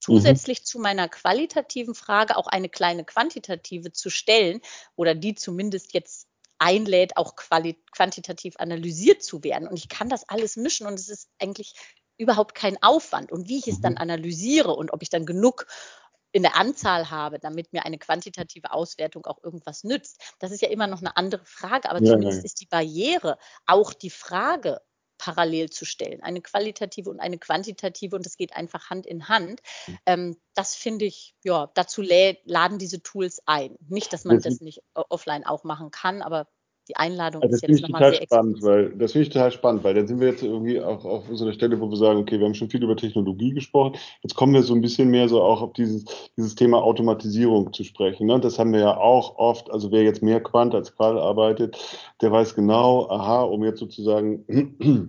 zusätzlich mhm. zu meiner qualitativen Frage auch eine kleine quantitative zu stellen oder die zumindest jetzt einlädt, auch quantitativ analysiert zu werden. Und ich kann das alles mischen und es ist eigentlich überhaupt kein Aufwand. Und wie ich es dann mhm. analysiere und ob ich dann genug in der Anzahl habe, damit mir eine quantitative Auswertung auch irgendwas nützt, das ist ja immer noch eine andere Frage. Aber ja, zumindest ja. ist die Barriere auch die Frage, parallel zu stellen, eine qualitative und eine quantitative und es geht einfach Hand in Hand. Mhm. Ähm, das finde ich, ja, dazu laden diese Tools ein. Nicht, dass man das nicht offline auch machen kann, aber die Einladung also ist jetzt nochmal sehr spannend, weil Das finde ich total spannend, weil dann sind wir jetzt irgendwie auch auf so einer Stelle, wo wir sagen, okay, wir haben schon viel über Technologie gesprochen. Jetzt kommen wir so ein bisschen mehr so auch auf dieses, dieses Thema Automatisierung zu sprechen. Ne? Das haben wir ja auch oft, also wer jetzt mehr Quant als Qual arbeitet, der weiß genau, aha, um jetzt sozusagen,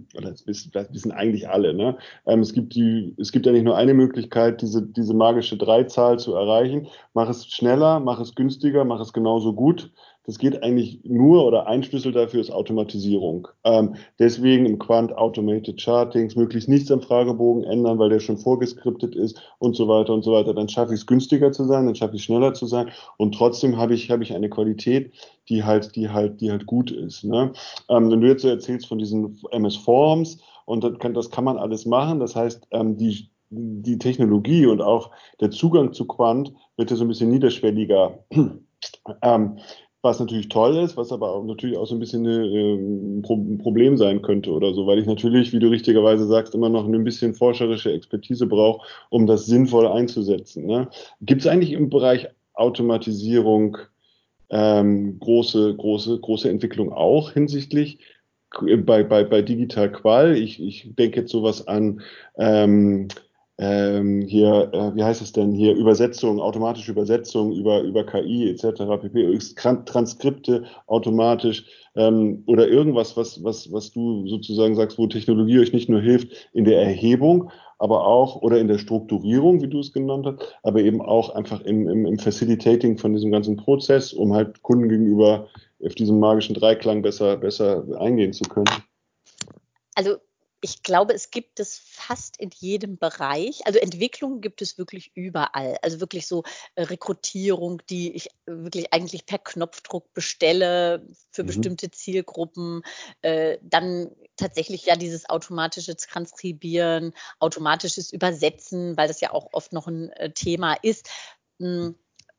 <clears throat> oder das wissen, das wissen eigentlich alle, ne? Ähm, es gibt die, es gibt ja nicht nur eine Möglichkeit, diese, diese magische Dreizahl zu erreichen. Mach es schneller, mach es günstiger, mach es genauso gut. Das geht eigentlich nur oder ein Schlüssel dafür ist Automatisierung. Ähm, deswegen im Quant Automated Chartings möglichst nichts am Fragebogen ändern, weil der schon vorgeskriptet ist und so weiter und so weiter. Dann schaffe ich es günstiger zu sein, dann schaffe ich schneller zu sein und trotzdem habe ich, habe ich eine Qualität, die halt, die halt, die halt gut ist. Ne? Ähm, wenn du jetzt so erzählst von diesen MS Forms und das kann, das kann man alles machen, das heißt, ähm, die, die Technologie und auch der Zugang zu Quant wird ja so ein bisschen niederschwelliger. <clears throat> Ähm, was natürlich toll ist, was aber auch natürlich auch so ein bisschen äh, ein Problem sein könnte oder so, weil ich natürlich, wie du richtigerweise sagst, immer noch ein bisschen forscherische Expertise brauche, um das sinnvoll einzusetzen. Ne? Gibt es eigentlich im Bereich Automatisierung ähm, große, große, große Entwicklung auch hinsichtlich bei, bei, bei Digital Qual? Ich, ich denke jetzt sowas an ähm, ähm, hier, äh, wie heißt es denn hier, Übersetzung, automatische Übersetzung über, über KI etc., pp, Transkripte automatisch ähm, oder irgendwas, was, was, was du sozusagen sagst, wo Technologie euch nicht nur hilft in der Erhebung, aber auch oder in der Strukturierung, wie du es genannt hast, aber eben auch einfach im, im, im Facilitating von diesem ganzen Prozess, um halt Kunden gegenüber auf diesen magischen Dreiklang besser, besser eingehen zu können. Also ich glaube, es gibt es fast in jedem Bereich. Also Entwicklung gibt es wirklich überall. Also wirklich so äh, Rekrutierung, die ich wirklich eigentlich per Knopfdruck bestelle für mhm. bestimmte Zielgruppen. Äh, dann tatsächlich ja dieses automatische Transkribieren, automatisches Übersetzen, weil das ja auch oft noch ein äh, Thema ist.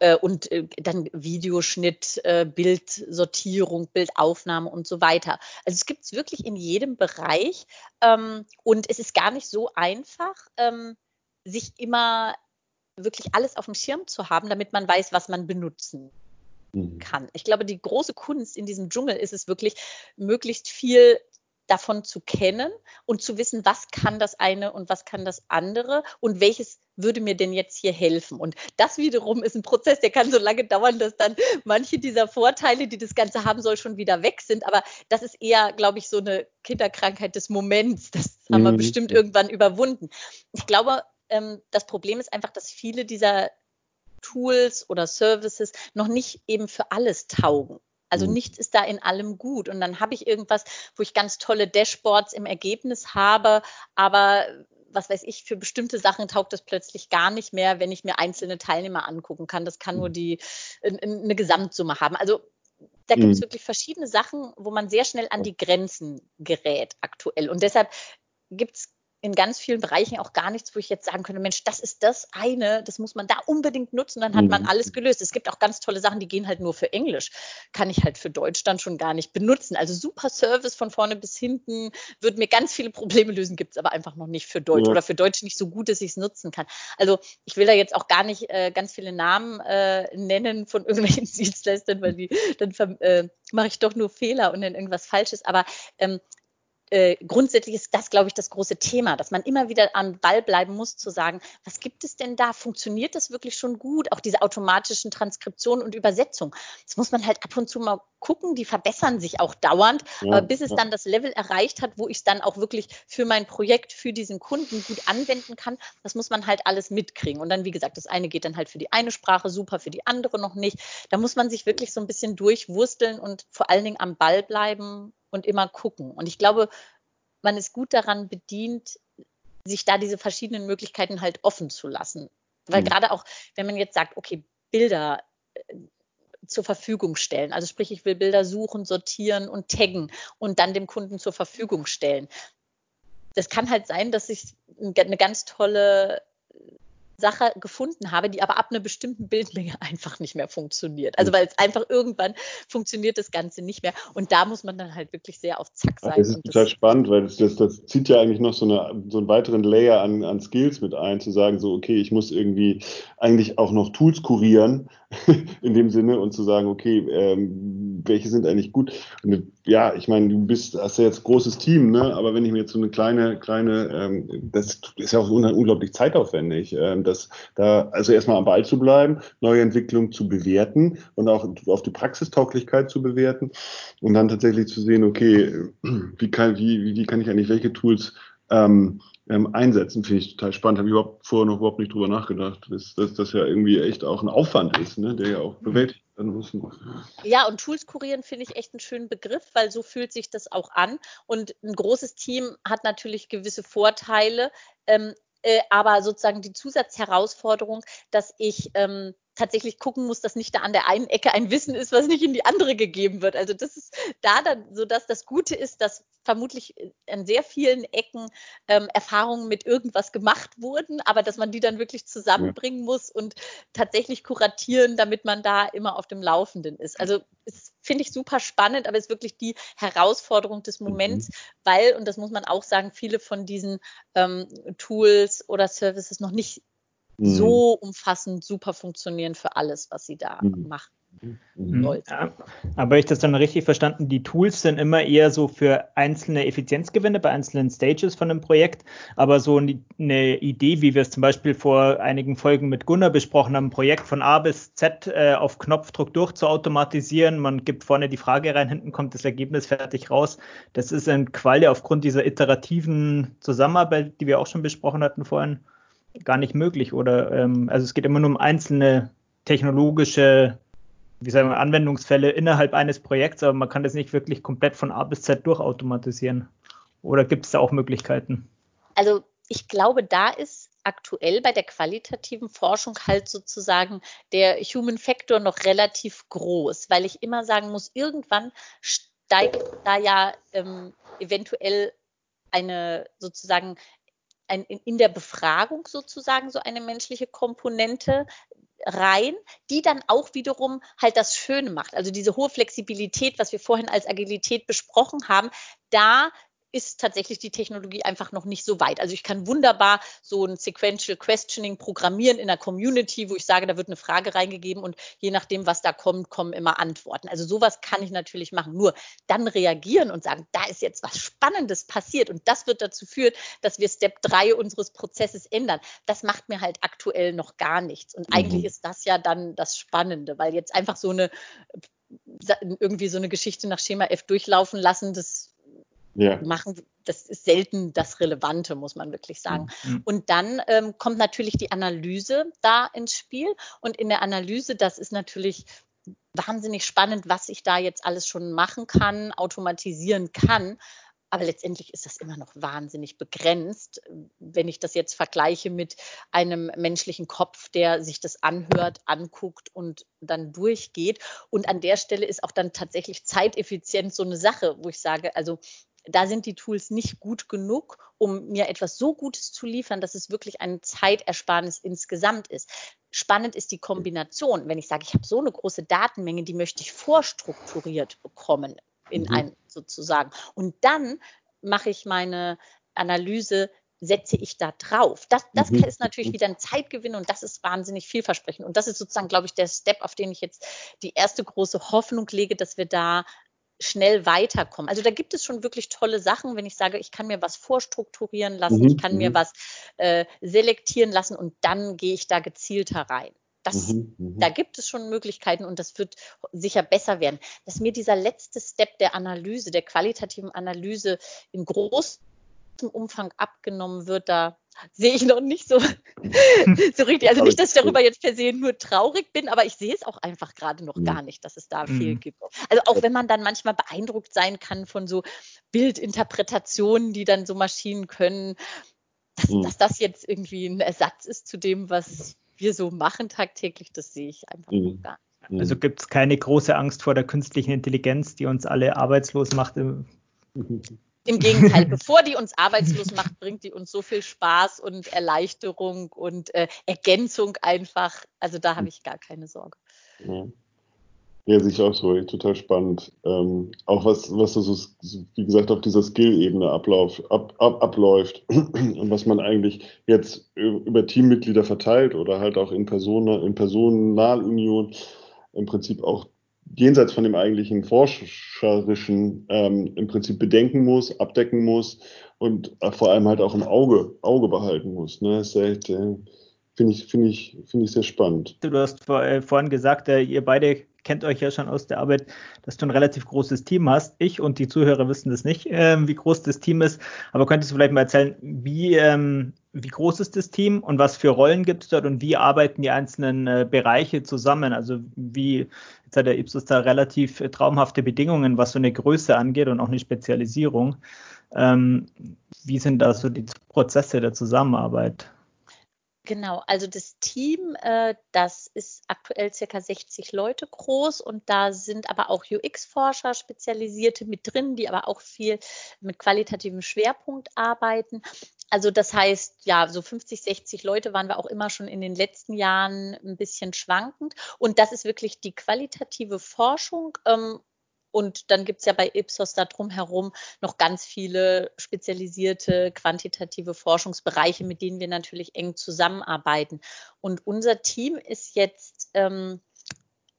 Äh, und äh, dann Videoschnitt, äh, Bildsortierung, Bildaufnahme und so weiter. Also es gibt es wirklich in jedem Bereich ähm, und es ist gar nicht so einfach, ähm, sich immer wirklich alles auf dem Schirm zu haben, damit man weiß, was man benutzen mhm. kann. Ich glaube, die große Kunst in diesem Dschungel ist es wirklich, möglichst viel davon zu kennen und zu wissen, was kann das eine und was kann das andere und welches würde mir denn jetzt hier helfen? Und das wiederum ist ein Prozess, der kann so lange dauern, dass dann manche dieser Vorteile, die das Ganze haben soll, schon wieder weg sind. Aber das ist eher, glaube ich, so eine Kinderkrankheit des Moments. Das haben wir mhm. bestimmt irgendwann überwunden. Ich glaube, ähm, das Problem ist einfach, dass viele dieser Tools oder Services noch nicht eben für alles taugen. Also mhm. nichts ist da in allem gut. Und dann habe ich irgendwas, wo ich ganz tolle Dashboards im Ergebnis habe, aber was weiß ich, für bestimmte Sachen taugt das plötzlich gar nicht mehr, wenn ich mir einzelne Teilnehmer angucken kann. Das kann nur mhm. die eine Gesamtsumme haben. Also da gibt es mhm. wirklich verschiedene Sachen, wo man sehr schnell an die Grenzen gerät aktuell. Und deshalb gibt es in ganz vielen Bereichen auch gar nichts, wo ich jetzt sagen könnte, Mensch, das ist das eine, das muss man da unbedingt nutzen, dann hat man mhm. alles gelöst. Es gibt auch ganz tolle Sachen, die gehen halt nur für Englisch, kann ich halt für Deutsch dann schon gar nicht benutzen. Also super Service von vorne bis hinten, wird mir ganz viele Probleme lösen, gibt es aber einfach noch nicht für Deutsch ja. oder für Deutsch nicht so gut, dass ich es nutzen kann. Also ich will da jetzt auch gar nicht äh, ganz viele Namen äh, nennen von <laughs> irgendwelchen Dienstleistern, weil die, dann äh, mache ich doch nur Fehler und dann irgendwas Falsches. Aber ähm, äh, grundsätzlich ist das, glaube ich, das große Thema, dass man immer wieder am Ball bleiben muss, zu sagen, was gibt es denn da? Funktioniert das wirklich schon gut? Auch diese automatischen Transkriptionen und Übersetzungen. Das muss man halt ab und zu mal gucken, die verbessern sich auch dauernd, ja, aber bis es ja. dann das Level erreicht hat, wo ich es dann auch wirklich für mein Projekt, für diesen Kunden gut anwenden kann, das muss man halt alles mitkriegen. Und dann, wie gesagt, das eine geht dann halt für die eine Sprache super, für die andere noch nicht. Da muss man sich wirklich so ein bisschen durchwursteln und vor allen Dingen am Ball bleiben und immer gucken. Und ich glaube, man ist gut daran bedient, sich da diese verschiedenen Möglichkeiten halt offen zu lassen. Weil mhm. gerade auch, wenn man jetzt sagt, okay, Bilder äh, zur Verfügung stellen. Also sprich, ich will Bilder suchen, sortieren und taggen und dann dem Kunden zur Verfügung stellen. Das kann halt sein, dass ich eine ganz tolle Sache gefunden habe, die aber ab einer bestimmten Bildmenge <laughs> einfach nicht mehr funktioniert. Also weil es einfach irgendwann funktioniert das Ganze nicht mehr. Und da muss man dann halt wirklich sehr auf Zack sein. Das ist total das spannend, weil das, das, das, zieht ja eigentlich noch so, eine, so einen weiteren Layer an, an Skills mit ein, zu sagen, so, okay, ich muss irgendwie eigentlich auch noch Tools kurieren, <laughs> in dem Sinne und zu sagen, okay, ähm, welche sind eigentlich gut? Und, ja, ich meine, du bist, hast ja jetzt großes Team, ne? Aber wenn ich mir jetzt so eine kleine, kleine, ähm, das ist ja auch unglaublich zeitaufwendig, ähm, das da also erstmal am Ball zu bleiben, neue Entwicklungen zu bewerten und auch auf die Praxistauglichkeit zu bewerten und dann tatsächlich zu sehen, okay, <clears throat> wie kann, wie, wie kann ich eigentlich welche Tools ähm, ähm, einsetzen, finde ich total spannend. Habe ich überhaupt vorher noch überhaupt nicht drüber nachgedacht, dass, dass das ja irgendwie echt auch ein Aufwand ist, ne, der ja auch mhm. bewältigt werden muss. Ja, und Tools kurieren finde ich echt einen schönen Begriff, weil so fühlt sich das auch an. Und ein großes Team hat natürlich gewisse Vorteile. Ähm, äh, aber sozusagen die Zusatzherausforderung, dass ich ähm, tatsächlich gucken muss, dass nicht da an der einen Ecke ein Wissen ist, was nicht in die andere gegeben wird. Also das ist da dann so, dass das Gute ist, dass vermutlich an sehr vielen Ecken ähm, Erfahrungen mit irgendwas gemacht wurden, aber dass man die dann wirklich zusammenbringen muss und tatsächlich kuratieren, damit man da immer auf dem Laufenden ist. Also es finde ich super spannend, aber es ist wirklich die Herausforderung des Moments, mhm. weil, und das muss man auch sagen, viele von diesen ähm, Tools oder Services noch nicht mhm. so umfassend super funktionieren für alles, was sie da mhm. machen. Mhm. Ja, aber ich das dann richtig verstanden, die Tools sind immer eher so für einzelne Effizienzgewinne bei einzelnen Stages von einem Projekt, aber so eine Idee, wie wir es zum Beispiel vor einigen Folgen mit Gunnar besprochen haben, ein Projekt von A bis Z äh, auf Knopfdruck durchzuautomatisieren, man gibt vorne die Frage rein, hinten kommt das Ergebnis fertig raus. Das ist in Qualle aufgrund dieser iterativen Zusammenarbeit, die wir auch schon besprochen hatten vorhin, gar nicht möglich. Oder ähm, also es geht immer nur um einzelne technologische wie sagen wir, Anwendungsfälle innerhalb eines Projekts, aber man kann das nicht wirklich komplett von A bis Z durchautomatisieren. Oder gibt es da auch Möglichkeiten? Also ich glaube, da ist aktuell bei der qualitativen Forschung halt sozusagen der Human Factor noch relativ groß, weil ich immer sagen muss, irgendwann steigt da ja ähm, eventuell eine sozusagen ein, in der Befragung sozusagen so eine menschliche Komponente rein, die dann auch wiederum halt das Schöne macht. Also diese hohe Flexibilität, was wir vorhin als Agilität besprochen haben, da ist tatsächlich die Technologie einfach noch nicht so weit. Also ich kann wunderbar so ein Sequential Questioning programmieren in einer Community, wo ich sage, da wird eine Frage reingegeben und je nachdem, was da kommt, kommen immer Antworten. Also sowas kann ich natürlich machen. Nur dann reagieren und sagen, da ist jetzt was Spannendes passiert und das wird dazu führen, dass wir Step 3 unseres Prozesses ändern. Das macht mir halt aktuell noch gar nichts. Und eigentlich mhm. ist das ja dann das Spannende, weil jetzt einfach so eine irgendwie so eine Geschichte nach Schema F durchlaufen lassen, das ja. machen, das ist selten das Relevante, muss man wirklich sagen. Mhm. Und dann ähm, kommt natürlich die Analyse da ins Spiel. Und in der Analyse, das ist natürlich wahnsinnig spannend, was ich da jetzt alles schon machen kann, automatisieren kann. Aber letztendlich ist das immer noch wahnsinnig begrenzt, wenn ich das jetzt vergleiche mit einem menschlichen Kopf, der sich das anhört, anguckt und dann durchgeht. Und an der Stelle ist auch dann tatsächlich Zeiteffizienz so eine Sache, wo ich sage, also da sind die Tools nicht gut genug, um mir etwas so Gutes zu liefern, dass es wirklich ein Zeitersparnis insgesamt ist. Spannend ist die Kombination. Wenn ich sage, ich habe so eine große Datenmenge, die möchte ich vorstrukturiert bekommen in mhm. ein sozusagen. Und dann mache ich meine Analyse setze ich da drauf? Das, das mhm. ist natürlich mhm. wieder ein Zeitgewinn und das ist wahnsinnig vielversprechend. Und das ist sozusagen, glaube ich, der Step, auf den ich jetzt die erste große Hoffnung lege, dass wir da schnell weiterkommen. Also da gibt es schon wirklich tolle Sachen, wenn ich sage, ich kann mir was vorstrukturieren lassen, mhm. ich kann mir mhm. was äh, selektieren lassen und dann gehe ich da gezielter rein. Das, mhm, mhm, da gibt es schon Möglichkeiten und das wird sicher besser werden. Dass mir dieser letzte Step der Analyse, der qualitativen Analyse in großem Umfang abgenommen wird, da sehe ich noch nicht so, <laughs> <laughs> so richtig. Also nicht, dass ich darüber jetzt per se nur traurig bin, aber ich sehe es auch einfach gerade noch gar nicht, dass es da viel mhm. gibt. Also auch wenn man dann manchmal beeindruckt sein kann von so Bildinterpretationen, die dann so Maschinen können, dass, mhm. dass das jetzt irgendwie ein Ersatz ist zu dem, was wir so machen tagtäglich, das sehe ich einfach mhm. noch gar nicht. Also gibt es keine große Angst vor der künstlichen Intelligenz, die uns alle arbeitslos macht. Im Gegenteil, <laughs> bevor die uns arbeitslos macht, bringt die uns so viel Spaß und Erleichterung und äh, Ergänzung einfach. Also da habe ich gar keine Sorge. Ja, sicher auch so, total spannend. Ähm, auch was, was so, wie gesagt, auf dieser Skill-Ebene ablauf, ab, ab, abläuft <clears throat> und was man eigentlich jetzt über Teammitglieder verteilt oder halt auch in, Person, in Personalunion im Prinzip auch jenseits von dem eigentlichen forscherischen ähm, im Prinzip bedenken muss, abdecken muss und äh, vor allem halt auch im Auge, Auge behalten muss. Ne? Das ist echt, äh, finde ich, finde ich, finde ich sehr spannend. Du hast vor, äh, vorhin gesagt, äh, ihr beide kennt euch ja schon aus der Arbeit, dass du ein relativ großes Team hast. Ich und die Zuhörer wissen das nicht, ähm, wie groß das Team ist. Aber könntest du vielleicht mal erzählen, wie, ähm, wie groß ist das Team und was für Rollen gibt es dort und wie arbeiten die einzelnen äh, Bereiche zusammen? Also wie, jetzt hat der Ipsos da relativ äh, traumhafte Bedingungen, was so eine Größe angeht und auch eine Spezialisierung. Ähm, wie sind da so die Prozesse der Zusammenarbeit? Genau, also das Team, äh, das ist aktuell circa 60 Leute groß und da sind aber auch UX-Forscher, Spezialisierte mit drin, die aber auch viel mit qualitativem Schwerpunkt arbeiten. Also das heißt, ja, so 50, 60 Leute waren wir auch immer schon in den letzten Jahren ein bisschen schwankend. Und das ist wirklich die qualitative Forschung ähm, und dann gibt es ja bei Ipsos da drumherum noch ganz viele spezialisierte quantitative Forschungsbereiche, mit denen wir natürlich eng zusammenarbeiten. Und unser Team ist jetzt ähm,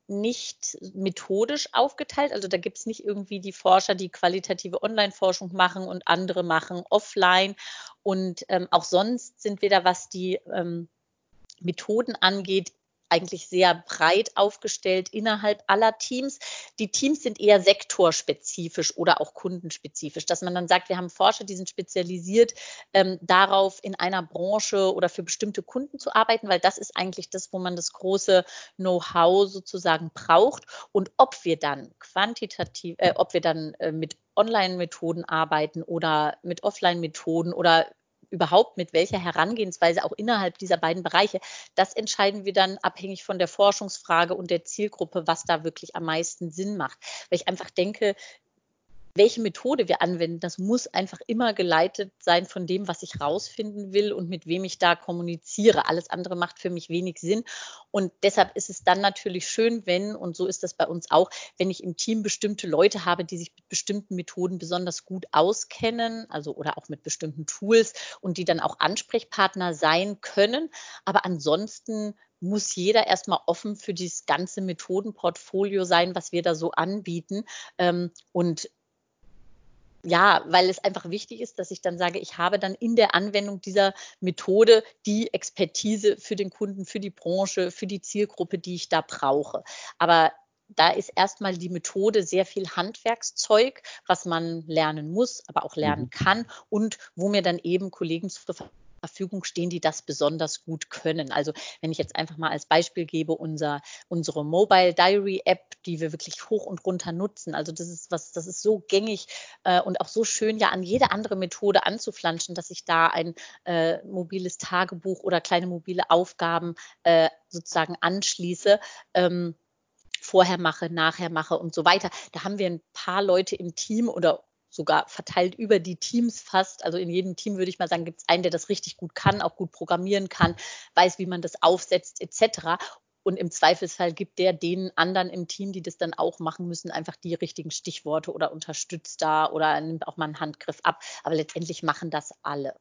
nicht methodisch aufgeteilt. Also da gibt es nicht irgendwie die Forscher, die qualitative Online-Forschung machen und andere machen offline. Und ähm, auch sonst sind wir da, was die ähm, Methoden angeht, eigentlich sehr breit aufgestellt innerhalb aller Teams. Die Teams sind eher sektorspezifisch oder auch kundenspezifisch, dass man dann sagt, wir haben Forscher, die sind spezialisiert ähm, darauf, in einer Branche oder für bestimmte Kunden zu arbeiten, weil das ist eigentlich das, wo man das große Know-how sozusagen braucht. Und ob wir dann quantitativ, äh, ob wir dann äh, mit Online-Methoden arbeiten oder mit Offline-Methoden oder überhaupt mit welcher Herangehensweise auch innerhalb dieser beiden Bereiche, das entscheiden wir dann abhängig von der Forschungsfrage und der Zielgruppe, was da wirklich am meisten Sinn macht. Weil ich einfach denke, welche Methode wir anwenden, das muss einfach immer geleitet sein von dem, was ich rausfinden will und mit wem ich da kommuniziere. Alles andere macht für mich wenig Sinn. Und deshalb ist es dann natürlich schön, wenn, und so ist das bei uns auch, wenn ich im Team bestimmte Leute habe, die sich mit bestimmten Methoden besonders gut auskennen, also oder auch mit bestimmten Tools und die dann auch Ansprechpartner sein können. Aber ansonsten muss jeder erstmal offen für dieses ganze Methodenportfolio sein, was wir da so anbieten. Ähm, und ja, weil es einfach wichtig ist, dass ich dann sage, ich habe dann in der Anwendung dieser Methode die Expertise für den Kunden, für die Branche, für die Zielgruppe, die ich da brauche. Aber da ist erstmal die Methode sehr viel Handwerkszeug, was man lernen muss, aber auch lernen mhm. kann und wo mir dann eben Kollegen zur Verfügung stehen, die das besonders gut können. Also wenn ich jetzt einfach mal als Beispiel gebe, unser, unsere Mobile Diary App, die wir wirklich hoch und runter nutzen. Also das ist was, das ist so gängig äh, und auch so schön ja an jede andere Methode anzuflanschen, dass ich da ein äh, mobiles Tagebuch oder kleine mobile Aufgaben äh, sozusagen anschließe. Ähm, vorher mache, nachher mache und so weiter. Da haben wir ein paar Leute im Team oder sogar verteilt über die Teams fast. Also in jedem Team würde ich mal sagen, gibt es einen, der das richtig gut kann, auch gut programmieren kann, weiß, wie man das aufsetzt etc. Und im Zweifelsfall gibt der den anderen im Team, die das dann auch machen müssen, einfach die richtigen Stichworte oder unterstützt da oder nimmt auch mal einen Handgriff ab. Aber letztendlich machen das alle.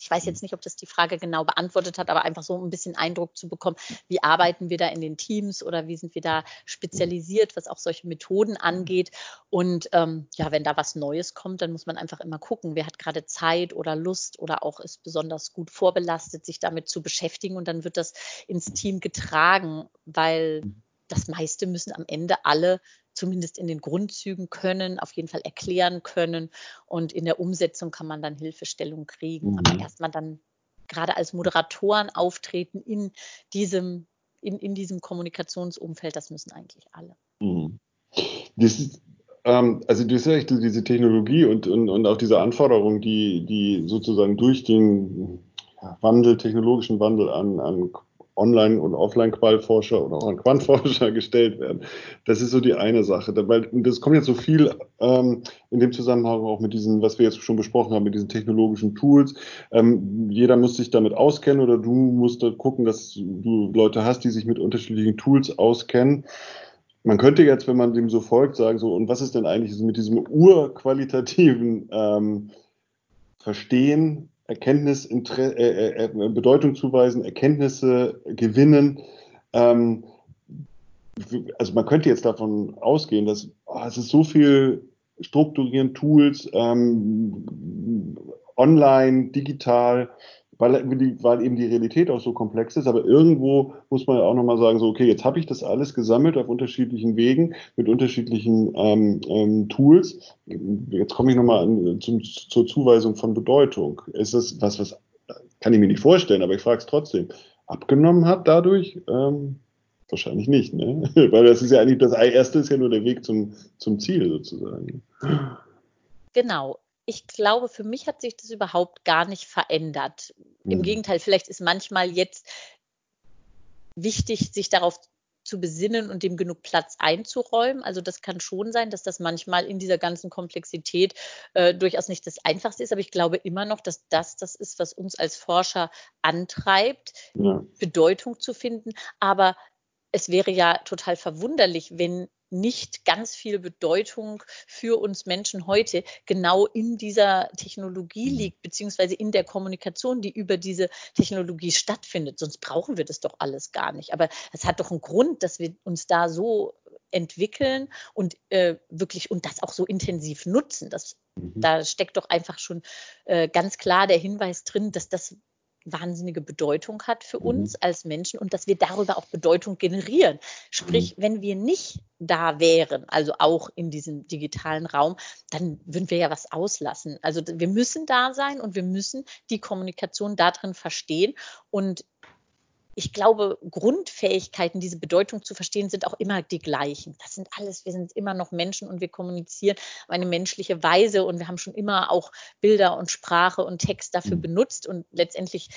Ich weiß jetzt nicht, ob das die Frage genau beantwortet hat, aber einfach so ein bisschen Eindruck zu bekommen, wie arbeiten wir da in den Teams oder wie sind wir da spezialisiert, was auch solche Methoden angeht. Und ähm, ja, wenn da was Neues kommt, dann muss man einfach immer gucken, wer hat gerade Zeit oder Lust oder auch ist besonders gut vorbelastet, sich damit zu beschäftigen. Und dann wird das ins Team getragen, weil das meiste müssen am Ende alle zumindest in den Grundzügen können, auf jeden Fall erklären können. Und in der Umsetzung kann man dann Hilfestellung kriegen. Mhm. Aber erstmal dann gerade als Moderatoren auftreten in diesem, in, in diesem Kommunikationsumfeld, das müssen eigentlich alle. Mhm. Das ist, ähm, also du siehst diese Technologie und, und, und auch diese Anforderungen, die, die sozusagen durch den Wandel, technologischen Wandel an, an Online- und Offline-Qualforscher oder auch an Quantforscher <laughs> gestellt werden. Das ist so die eine Sache. Weil das kommt jetzt so viel ähm, in dem Zusammenhang auch mit diesen, was wir jetzt schon besprochen haben, mit diesen technologischen Tools. Ähm, jeder muss sich damit auskennen oder du musst gucken, dass du Leute hast, die sich mit unterschiedlichen Tools auskennen. man könnte jetzt, wenn man dem so folgt, sagen, so, und was ist denn eigentlich mit diesem urqualitativen ähm, Verstehen, Erkenntnis, äh, äh, äh, Bedeutung zuweisen, Erkenntnisse gewinnen? Ähm, also man könnte jetzt davon ausgehen, dass oh, es ist so viel strukturieren, Tools, ähm, online, digital, weil, weil eben die Realität auch so komplex ist. Aber irgendwo muss man ja auch nochmal sagen, so, okay, jetzt habe ich das alles gesammelt auf unterschiedlichen Wegen, mit unterschiedlichen ähm, ähm, Tools. Jetzt komme ich nochmal zur Zuweisung von Bedeutung. Ist das was, was kann ich mir nicht vorstellen, aber ich frage es trotzdem. Abgenommen hat dadurch? Ähm, wahrscheinlich nicht, ne? <laughs> Weil das ist ja eigentlich, das erste ist ja nur der Weg zum, zum Ziel sozusagen. Genau ich glaube, für mich hat sich das überhaupt gar nicht verändert. Mhm. Im Gegenteil, vielleicht ist manchmal jetzt wichtig, sich darauf zu besinnen und dem genug Platz einzuräumen. Also das kann schon sein, dass das manchmal in dieser ganzen Komplexität äh, durchaus nicht das Einfachste ist. Aber ich glaube immer noch, dass das das ist, was uns als Forscher antreibt, ja. Bedeutung zu finden. Aber es wäre ja total verwunderlich, wenn nicht ganz viel Bedeutung für uns Menschen heute genau in dieser Technologie mhm. liegt, beziehungsweise in der Kommunikation, die über diese Technologie stattfindet. Sonst brauchen wir das doch alles gar nicht. Aber es hat doch einen Grund, dass wir uns da so entwickeln und äh, wirklich und das auch so intensiv nutzen. Das, mhm. Da steckt doch einfach schon äh, ganz klar der Hinweis drin, dass das wahnsinnige Bedeutung hat für uns mhm. als Menschen und dass wir darüber auch Bedeutung generieren. Sprich, mhm. wenn wir nicht da wären, also auch in diesem digitalen Raum, dann würden wir ja was auslassen. Also wir müssen da sein und wir müssen die Kommunikation darin verstehen und ich glaube, Grundfähigkeiten, diese Bedeutung zu verstehen, sind auch immer die gleichen. Das sind alles, wir sind immer noch Menschen und wir kommunizieren auf eine menschliche Weise und wir haben schon immer auch Bilder und Sprache und Text dafür mhm. benutzt und letztendlich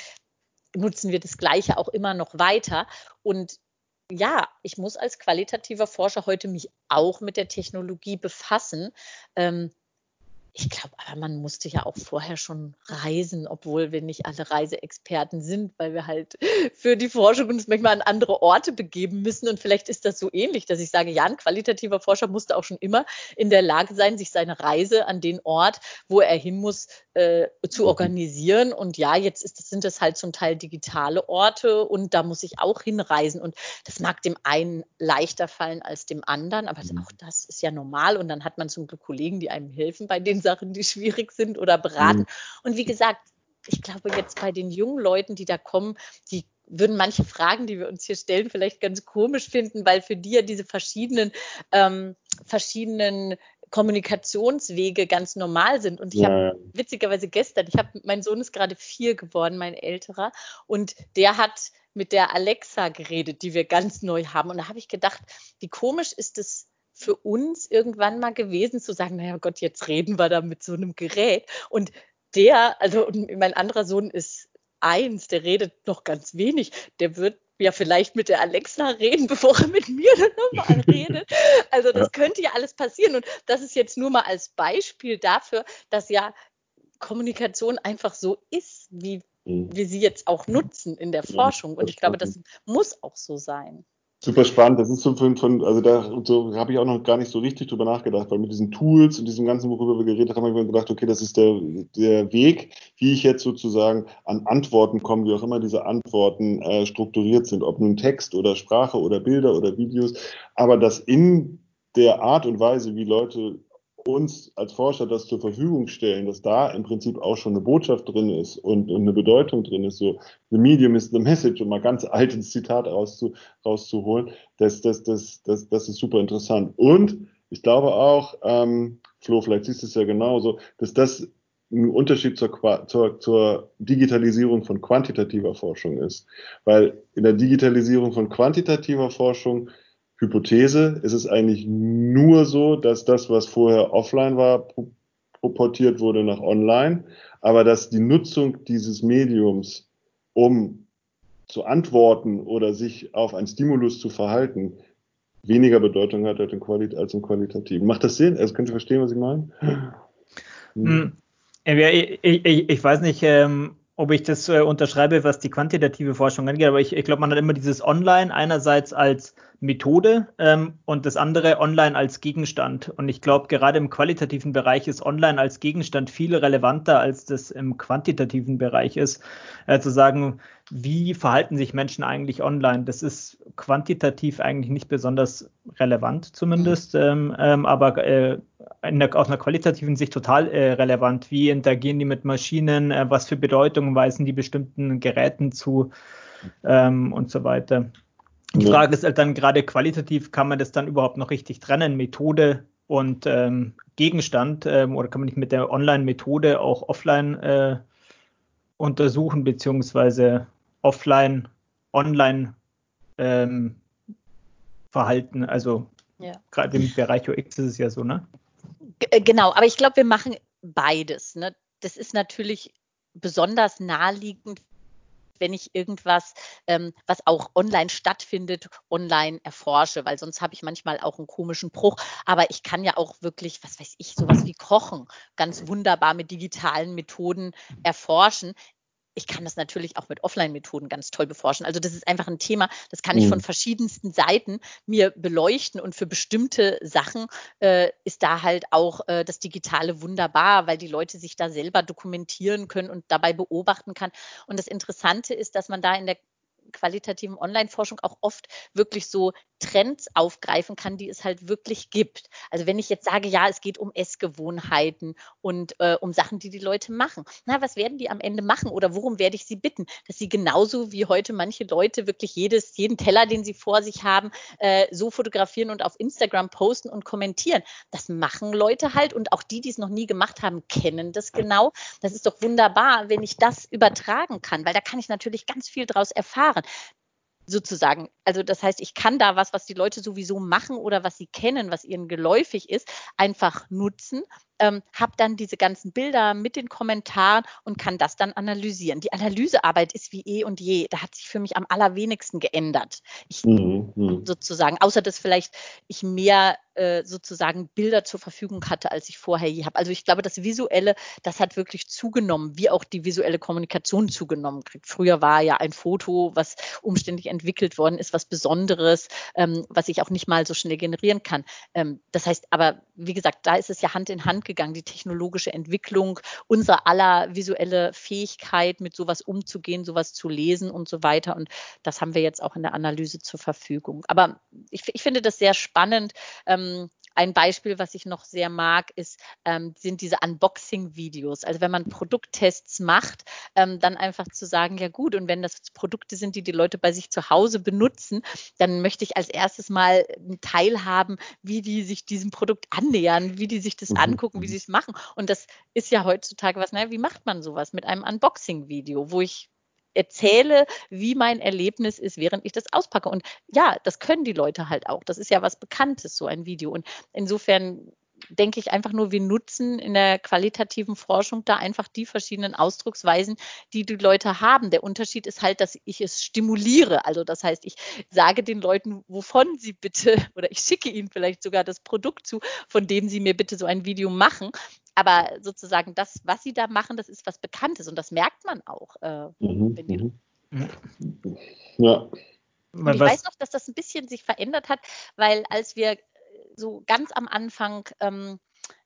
nutzen wir das Gleiche auch immer noch weiter. Und ja, ich muss als qualitativer Forscher heute mich auch mit der Technologie befassen. Ähm, ich glaube, aber man musste ja auch vorher schon reisen, obwohl wir nicht alle Reiseexperten sind, weil wir halt <laughs> für die Forschung uns manchmal an andere Orte begeben müssen. Und vielleicht ist das so ähnlich, dass ich sage, ja, ein qualitativer Forscher musste auch schon immer in der Lage sein, sich seine Reise an den Ort, wo er hin muss, äh, zu mhm. organisieren. Und ja, jetzt ist, sind das halt zum Teil digitale Orte und da muss ich auch hinreisen. Und das mag dem einen leichter fallen als dem anderen, aber mhm. auch das ist ja normal. Und dann hat man zum Glück Kollegen, die einem helfen bei den Sachen, die schwierig sind oder beraten. Mhm. Und wie gesagt, ich glaube jetzt bei den jungen Leuten, die da kommen, die würden manche Fragen, die wir uns hier stellen, vielleicht ganz komisch finden, weil für die ja diese verschiedenen, ähm, verschiedenen Kommunikationswege ganz normal sind. Und ich ja. habe witzigerweise gestern, ich habe, mein Sohn ist gerade vier geworden, mein älterer, und der hat mit der Alexa geredet, die wir ganz neu haben. Und da habe ich gedacht, wie komisch ist es für uns irgendwann mal gewesen zu sagen, naja Gott, jetzt reden wir da mit so einem Gerät. Und der, also mein anderer Sohn ist eins, der redet noch ganz wenig, der wird ja vielleicht mit der Alexa reden, <laughs> bevor er mit mir dann nochmal <laughs> redet. Also das ja. könnte ja alles passieren. Und das ist jetzt nur mal als Beispiel dafür, dass ja Kommunikation einfach so ist, wie mhm. wir sie jetzt auch nutzen in der Forschung. Und ich glaube, das muss auch so sein. Super spannend. Das ist so von, von also da so habe ich auch noch gar nicht so richtig drüber nachgedacht, weil mit diesen Tools und diesem ganzen, worüber wir geredet haben, habe ich mir gedacht, okay, das ist der, der Weg, wie ich jetzt sozusagen an Antworten komme, wie auch immer diese Antworten äh, strukturiert sind, ob nun Text oder Sprache oder Bilder oder Videos, aber dass in der Art und Weise, wie Leute uns als Forscher das zur Verfügung stellen, dass da im Prinzip auch schon eine Botschaft drin ist und, und eine Bedeutung drin ist, so the medium is the message, um mal ganz altes Zitat rauszu, rauszuholen, das, das, das, das, das ist super interessant. Und ich glaube auch, ähm, Flo, vielleicht siehst du es ja genauso, dass das ein Unterschied zur, zur, zur Digitalisierung von quantitativer Forschung ist. Weil in der Digitalisierung von quantitativer Forschung Hypothese ist es eigentlich nur so, dass das, was vorher offline war, proportiert wurde nach online, aber dass die Nutzung dieses Mediums, um zu antworten oder sich auf einen Stimulus zu verhalten, weniger Bedeutung hat als im, Qualit als im Qualitativen. Macht das Sinn? Also könnt ihr verstehen, was ich meine? Hm. Ich, ich, ich, weiß nicht, ähm, ob ich das äh, unterschreibe, was die quantitative Forschung angeht, aber ich, ich glaube, man hat immer dieses Online einerseits als Methode ähm, und das andere online als Gegenstand. Und ich glaube, gerade im qualitativen Bereich ist online als Gegenstand viel relevanter, als das im quantitativen Bereich ist. Äh, zu sagen, wie verhalten sich Menschen eigentlich online? Das ist quantitativ eigentlich nicht besonders relevant zumindest, mhm. ähm, ähm, aber äh, der, aus einer qualitativen Sicht total äh, relevant. Wie interagieren die mit Maschinen? Äh, was für Bedeutungen weisen die bestimmten Geräten zu? Ähm, und so weiter. Die ja. Frage ist halt dann gerade qualitativ, kann man das dann überhaupt noch richtig trennen, Methode und ähm, Gegenstand, ähm, oder kann man nicht mit der Online-Methode auch offline äh, untersuchen, beziehungsweise offline, online ähm, verhalten? Also ja. gerade im Bereich UX ist es ja so, ne? Äh, genau, aber ich glaube, wir machen beides. Ne? Das ist natürlich besonders naheliegend wenn ich irgendwas, ähm, was auch online stattfindet, online erforsche, weil sonst habe ich manchmal auch einen komischen Bruch. Aber ich kann ja auch wirklich, was weiß ich, sowas wie Kochen ganz wunderbar mit digitalen Methoden erforschen ich kann das natürlich auch mit Offline-Methoden ganz toll beforschen. Also das ist einfach ein Thema, das kann ich von mhm. verschiedensten Seiten mir beleuchten und für bestimmte Sachen äh, ist da halt auch äh, das Digitale wunderbar, weil die Leute sich da selber dokumentieren können und dabei beobachten kann. Und das Interessante ist, dass man da in der qualitativen Online-Forschung auch oft wirklich so Trends aufgreifen kann, die es halt wirklich gibt. Also wenn ich jetzt sage, ja, es geht um Essgewohnheiten und äh, um Sachen, die die Leute machen. Na, was werden die am Ende machen oder worum werde ich sie bitten? Dass sie genauso wie heute manche Leute wirklich jedes, jeden Teller, den sie vor sich haben, äh, so fotografieren und auf Instagram posten und kommentieren. Das machen Leute halt und auch die, die es noch nie gemacht haben, kennen das genau. Das ist doch wunderbar, wenn ich das übertragen kann, weil da kann ich natürlich ganz viel draus erfahren sozusagen. Also das heißt, ich kann da was, was die Leute sowieso machen oder was sie kennen, was ihnen geläufig ist, einfach nutzen ähm, habe dann diese ganzen Bilder mit den Kommentaren und kann das dann analysieren. Die Analysearbeit ist wie eh und je. Da hat sich für mich am allerwenigsten geändert. Ich, mhm, mhm. sozusagen, außer dass vielleicht ich mehr äh, sozusagen Bilder zur Verfügung hatte, als ich vorher je habe. Also ich glaube, das Visuelle, das hat wirklich zugenommen, wie auch die visuelle Kommunikation zugenommen kriegt. Früher war ja ein Foto, was umständlich entwickelt worden ist, was Besonderes, ähm, was ich auch nicht mal so schnell generieren kann. Ähm, das heißt, aber wie gesagt, da ist es ja Hand in Hand gegangen, die technologische Entwicklung, unser aller visuelle Fähigkeit, mit sowas umzugehen, sowas zu lesen und so weiter. Und das haben wir jetzt auch in der Analyse zur Verfügung. Aber ich, ich finde das sehr spannend. Ähm, ein Beispiel, was ich noch sehr mag, ist, ähm, sind diese Unboxing-Videos. Also wenn man Produkttests macht, ähm, dann einfach zu sagen, ja gut, und wenn das Produkte sind, die die Leute bei sich zu Hause benutzen, dann möchte ich als erstes mal einen Teil haben, wie die sich diesem Produkt annähern, wie die sich das mhm. angucken, wie sie es machen. Und das ist ja heutzutage was, naja, wie macht man sowas mit einem Unboxing-Video, wo ich erzähle, wie mein Erlebnis ist, während ich das auspacke. Und ja, das können die Leute halt auch. Das ist ja was Bekanntes, so ein Video. Und insofern denke ich einfach nur, wir nutzen in der qualitativen Forschung da einfach die verschiedenen Ausdrucksweisen, die die Leute haben. Der Unterschied ist halt, dass ich es stimuliere. Also das heißt, ich sage den Leuten, wovon sie bitte <laughs> oder ich schicke ihnen vielleicht sogar das Produkt zu, von dem sie mir bitte so ein Video machen aber sozusagen das, was sie da machen, das ist was Bekanntes und das merkt man auch. Äh, mhm, mhm. Ja. Und ich weiß noch, dass das ein bisschen sich verändert hat, weil als wir so ganz am Anfang ähm,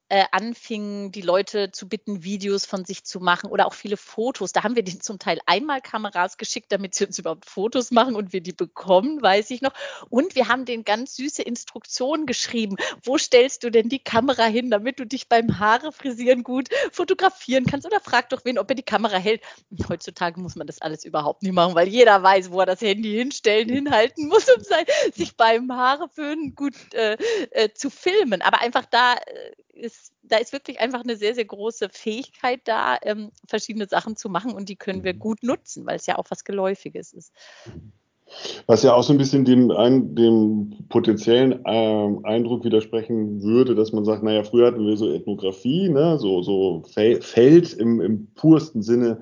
äh, anfingen, die Leute zu bitten, Videos von sich zu machen oder auch viele Fotos. Da haben wir denen zum Teil einmal Kameras geschickt, damit sie uns überhaupt Fotos machen und wir die bekommen, weiß ich noch. Und wir haben denen ganz süße Instruktionen geschrieben. Wo stellst du denn die Kamera hin, damit du dich beim Haare frisieren gut fotografieren kannst? Oder frag doch wen, ob er die Kamera hält. Heutzutage muss man das alles überhaupt nicht machen, weil jeder weiß, wo er das Handy hinstellen, hinhalten muss, um sein, sich beim Haareföhnen gut äh, äh, zu filmen. Aber einfach da äh, ist, da ist wirklich einfach eine sehr, sehr große Fähigkeit da, ähm, verschiedene Sachen zu machen und die können wir gut nutzen, weil es ja auch was Geläufiges ist. Was ja auch so ein bisschen dem, ein, dem potenziellen äh, Eindruck widersprechen würde, dass man sagt, naja, früher hatten wir so Ethnographie, ne, so, so Feld im, im pursten Sinne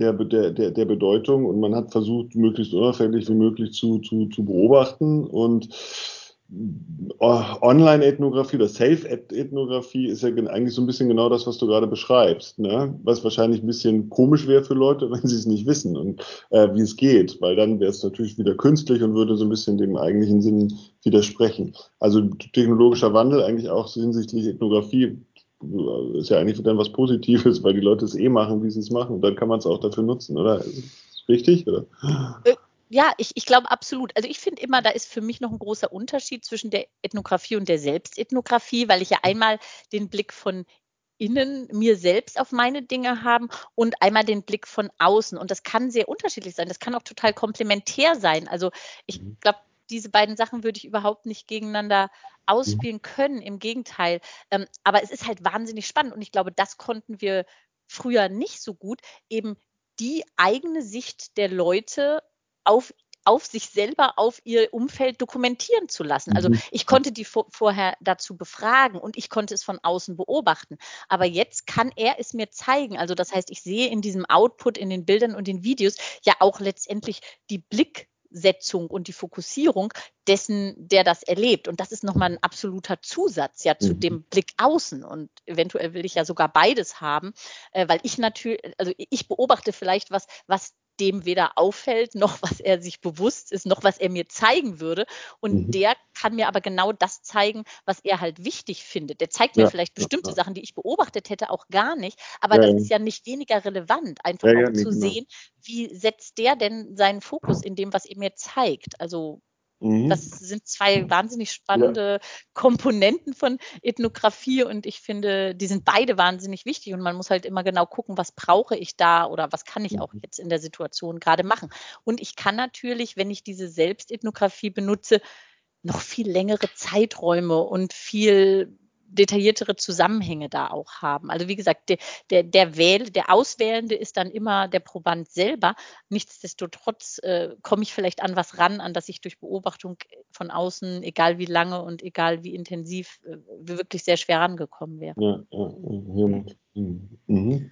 der, der, der, der Bedeutung und man hat versucht, möglichst unauffällig wie möglich zu, zu, zu beobachten und Online-Ethnographie oder Self-Ethnographie ist ja eigentlich so ein bisschen genau das, was du gerade beschreibst, ne? was wahrscheinlich ein bisschen komisch wäre für Leute, <laughs> wenn sie es nicht wissen und äh, wie es geht, weil dann wäre es natürlich wieder künstlich und würde so ein bisschen dem eigentlichen Sinn widersprechen. Also technologischer Wandel eigentlich auch hinsichtlich Ethnographie äh, ist ja eigentlich dann was Positives, weil die Leute es eh machen, wie sie es machen und dann kann man es auch dafür nutzen, oder? Richtig? Oder? Ja, ich, ich glaube absolut. Also ich finde immer, da ist für mich noch ein großer Unterschied zwischen der Ethnographie und der Selbstethnographie, weil ich ja einmal den Blick von innen mir selbst auf meine Dinge haben und einmal den Blick von außen. Und das kann sehr unterschiedlich sein. Das kann auch total komplementär sein. Also ich mhm. glaube, diese beiden Sachen würde ich überhaupt nicht gegeneinander ausspielen mhm. können. Im Gegenteil. Ähm, aber es ist halt wahnsinnig spannend und ich glaube, das konnten wir früher nicht so gut, eben die eigene Sicht der Leute auf auf sich selber, auf ihr Umfeld dokumentieren zu lassen. Also mhm. ich konnte die vor, vorher dazu befragen und ich konnte es von außen beobachten. Aber jetzt kann er es mir zeigen. Also das heißt, ich sehe in diesem Output, in den Bildern und den Videos ja auch letztendlich die Blicksetzung und die Fokussierung dessen, der das erlebt. Und das ist nochmal ein absoluter Zusatz ja zu mhm. dem Blick außen. Und eventuell will ich ja sogar beides haben, äh, weil ich natürlich, also ich beobachte vielleicht was, was dem weder auffällt, noch was er sich bewusst ist, noch was er mir zeigen würde. Und mhm. der kann mir aber genau das zeigen, was er halt wichtig findet. Der zeigt ja, mir vielleicht bestimmte ja, Sachen, die ich beobachtet hätte, auch gar nicht. Aber das ist ja nicht weniger relevant, einfach auch zu sehen, wie setzt der denn seinen Fokus in dem, was er mir zeigt. Also Mhm. Das sind zwei wahnsinnig spannende ja. Komponenten von Ethnographie und ich finde, die sind beide wahnsinnig wichtig und man muss halt immer genau gucken, was brauche ich da oder was kann ich auch mhm. jetzt in der Situation gerade machen. Und ich kann natürlich, wenn ich diese Selbstethnographie benutze, noch viel längere Zeiträume und viel detailliertere Zusammenhänge da auch haben. Also wie gesagt, der, der, der, Wähl, der Auswählende ist dann immer der Proband selber. Nichtsdestotrotz äh, komme ich vielleicht an was ran, an das ich durch Beobachtung von außen, egal wie lange und egal wie intensiv, äh, wirklich sehr schwer rangekommen wäre. Ja, ja, ja. Mhm.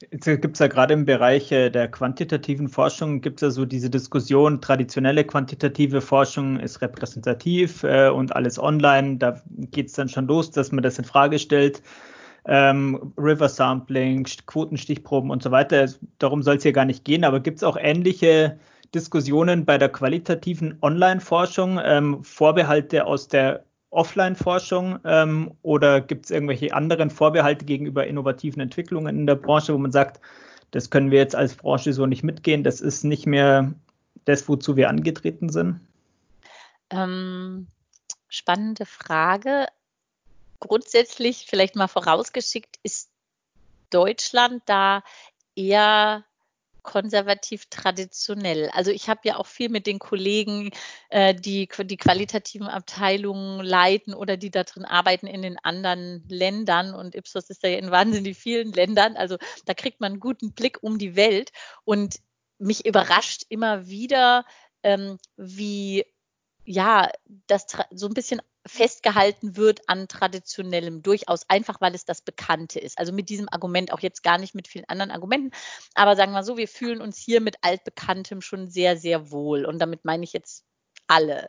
Jetzt gibt es ja gerade im Bereich äh, der quantitativen Forschung, gibt es ja so diese Diskussion, traditionelle quantitative Forschung ist repräsentativ äh, und alles online. Da geht es dann schon los, dass man das in Frage stellt. Ähm, River Sampling, Quotenstichproben und so weiter. Darum soll es hier gar nicht gehen, aber gibt es auch ähnliche Diskussionen bei der qualitativen Online-Forschung, ähm, Vorbehalte aus der Offline-Forschung ähm, oder gibt es irgendwelche anderen Vorbehalte gegenüber innovativen Entwicklungen in der Branche, wo man sagt, das können wir jetzt als Branche so nicht mitgehen, das ist nicht mehr das, wozu wir angetreten sind? Ähm, spannende Frage. Grundsätzlich, vielleicht mal vorausgeschickt, ist Deutschland da eher konservativ traditionell. Also ich habe ja auch viel mit den Kollegen, äh, die die qualitativen Abteilungen leiten oder die da drin arbeiten in den anderen Ländern. Und Ipsos ist ja in wahnsinnig vielen Ländern. Also da kriegt man einen guten Blick um die Welt. Und mich überrascht immer wieder, ähm, wie ja, das so ein bisschen festgehalten wird an traditionellem, durchaus einfach, weil es das Bekannte ist. Also mit diesem Argument, auch jetzt gar nicht mit vielen anderen Argumenten, aber sagen wir so, wir fühlen uns hier mit altbekanntem schon sehr, sehr wohl. Und damit meine ich jetzt alle.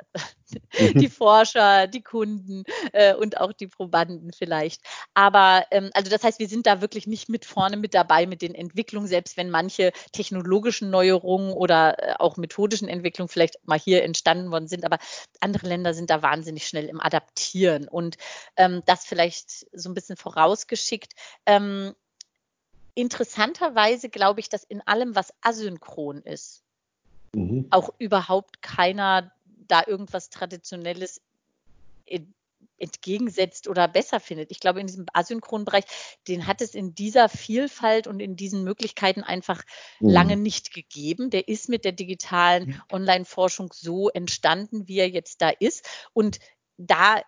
die Forscher, die Kunden äh, und auch die Probanden vielleicht. Aber ähm, also das heißt, wir sind da wirklich nicht mit vorne mit dabei mit den Entwicklungen, selbst wenn manche technologischen Neuerungen oder äh, auch methodischen Entwicklungen vielleicht mal hier entstanden worden sind. Aber andere Länder sind da wahnsinnig schnell im Adaptieren. Und ähm, das vielleicht so ein bisschen vorausgeschickt. Ähm, interessanterweise glaube ich, dass in allem, was asynchron ist, mhm. auch überhaupt keiner da irgendwas Traditionelles entgegensetzt oder besser findet. Ich glaube, in diesem asynchronen Bereich, den hat es in dieser Vielfalt und in diesen Möglichkeiten einfach mhm. lange nicht gegeben. Der ist mit der digitalen Online-Forschung so entstanden, wie er jetzt da ist. Und da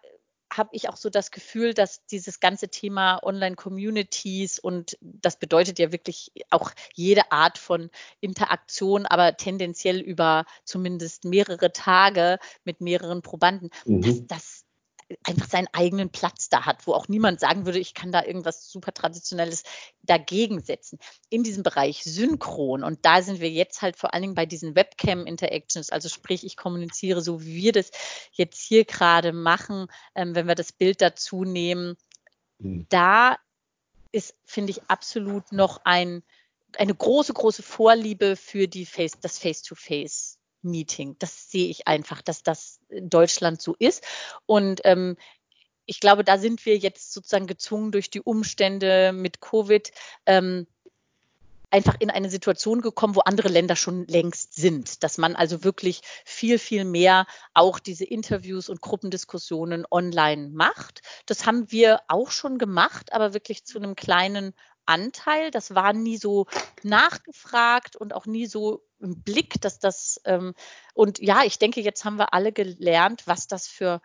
habe ich auch so das Gefühl, dass dieses ganze Thema Online-Communities und das bedeutet ja wirklich auch jede Art von Interaktion, aber tendenziell über zumindest mehrere Tage mit mehreren Probanden, mhm. dass das einfach seinen eigenen Platz da hat, wo auch niemand sagen würde, ich kann da irgendwas super Traditionelles dagegen setzen. In diesem Bereich Synchron, und da sind wir jetzt halt vor allen Dingen bei diesen Webcam-Interactions, also sprich, ich kommuniziere so, wie wir das jetzt hier gerade machen, ähm, wenn wir das Bild dazu nehmen, mhm. da ist, finde ich, absolut noch ein, eine große, große Vorliebe für die Face, das Face-to-Face. Meeting. Das sehe ich einfach, dass das in Deutschland so ist. Und ähm, ich glaube, da sind wir jetzt sozusagen gezwungen durch die Umstände mit Covid ähm, einfach in eine Situation gekommen, wo andere Länder schon längst sind, dass man also wirklich viel, viel mehr auch diese Interviews und Gruppendiskussionen online macht. Das haben wir auch schon gemacht, aber wirklich zu einem kleinen Anteil. Das war nie so nachgefragt und auch nie so im Blick, dass das ähm, und ja, ich denke, jetzt haben wir alle gelernt, was das für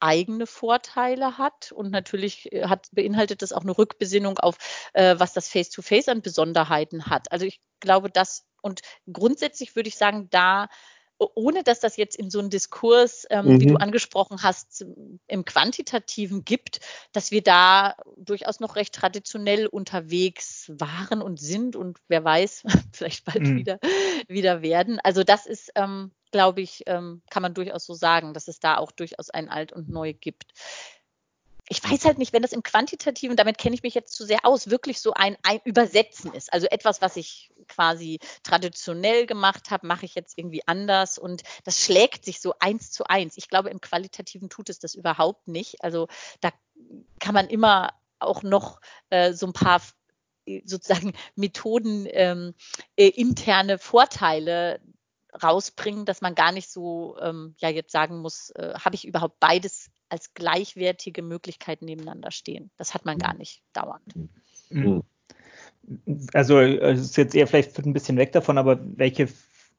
eigene Vorteile hat und natürlich äh, hat beinhaltet das auch eine Rückbesinnung auf äh, was das Face-to-Face -face an Besonderheiten hat. Also ich glaube, das und grundsätzlich würde ich sagen, da ohne dass das jetzt in so einen Diskurs, ähm, mhm. wie du mhm. angesprochen hast, im Quantitativen gibt, dass wir da durchaus noch recht traditionell unterwegs waren und sind und wer weiß, <laughs> vielleicht bald mhm. wieder, wieder werden. Also das ist, ähm, glaube ich, ähm, kann man durchaus so sagen, dass es da auch durchaus ein Alt und Neu gibt ich weiß halt nicht, wenn das im Quantitativen, damit kenne ich mich jetzt zu sehr aus, wirklich so ein, ein Übersetzen ist. Also etwas, was ich quasi traditionell gemacht habe, mache ich jetzt irgendwie anders und das schlägt sich so eins zu eins. Ich glaube, im Qualitativen tut es das überhaupt nicht. Also da kann man immer auch noch äh, so ein paar sozusagen Methoden ähm, äh, interne Vorteile rausbringen, dass man gar nicht so ähm, ja jetzt sagen muss, äh, habe ich überhaupt beides als gleichwertige Möglichkeiten nebeneinander stehen. Das hat man gar mhm. nicht dauernd. Mhm. Also es ist jetzt eher vielleicht ein bisschen weg davon, aber welche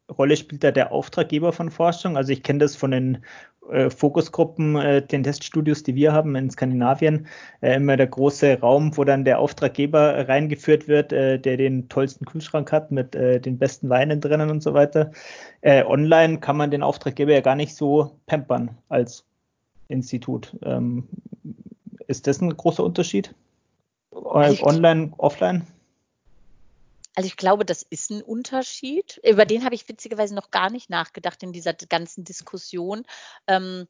Rolle spielt da der Auftraggeber von Forschung? Also ich kenne das von den äh, Fokusgruppen, äh, den Teststudios, die wir haben in Skandinavien, äh, immer der große Raum, wo dann der Auftraggeber reingeführt wird, der den tollsten Kühlschrank hat mit den besten Weinen drinnen und so weiter. Online kann man den Auftraggeber ja gar nicht so pampern als Institut. Ähm, ist das ein großer Unterschied? Also Online, offline? Also ich glaube, das ist ein Unterschied. Über den habe ich witzigerweise noch gar nicht nachgedacht in dieser ganzen Diskussion. Ähm,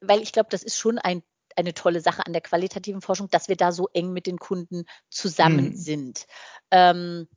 weil ich glaube, das ist schon ein, eine tolle Sache an der qualitativen Forschung, dass wir da so eng mit den Kunden zusammen hm. sind. Ähm,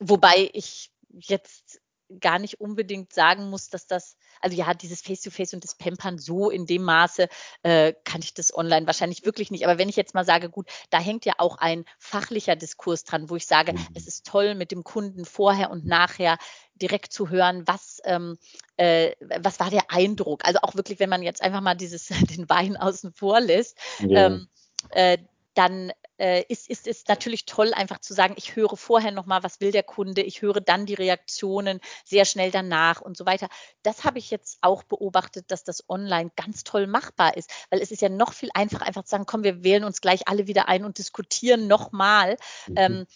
wobei ich jetzt gar nicht unbedingt sagen muss, dass das, also ja, dieses Face-to-Face -face und das Pampern so in dem Maße äh, kann ich das online wahrscheinlich wirklich nicht. Aber wenn ich jetzt mal sage, gut, da hängt ja auch ein fachlicher Diskurs dran, wo ich sage, mhm. es ist toll, mit dem Kunden vorher und nachher direkt zu hören, was, ähm, äh, was war der Eindruck. Also auch wirklich, wenn man jetzt einfach mal dieses, <laughs> den Wein außen vor lässt, ja. ähm, äh, dann äh, ist, ist, ist natürlich toll, einfach zu sagen, ich höre vorher nochmal, was will der Kunde, ich höre dann die Reaktionen sehr schnell danach und so weiter. Das habe ich jetzt auch beobachtet, dass das online ganz toll machbar ist, weil es ist ja noch viel einfacher, einfach zu sagen, komm, wir wählen uns gleich alle wieder ein und diskutieren nochmal. Mhm. Ähm,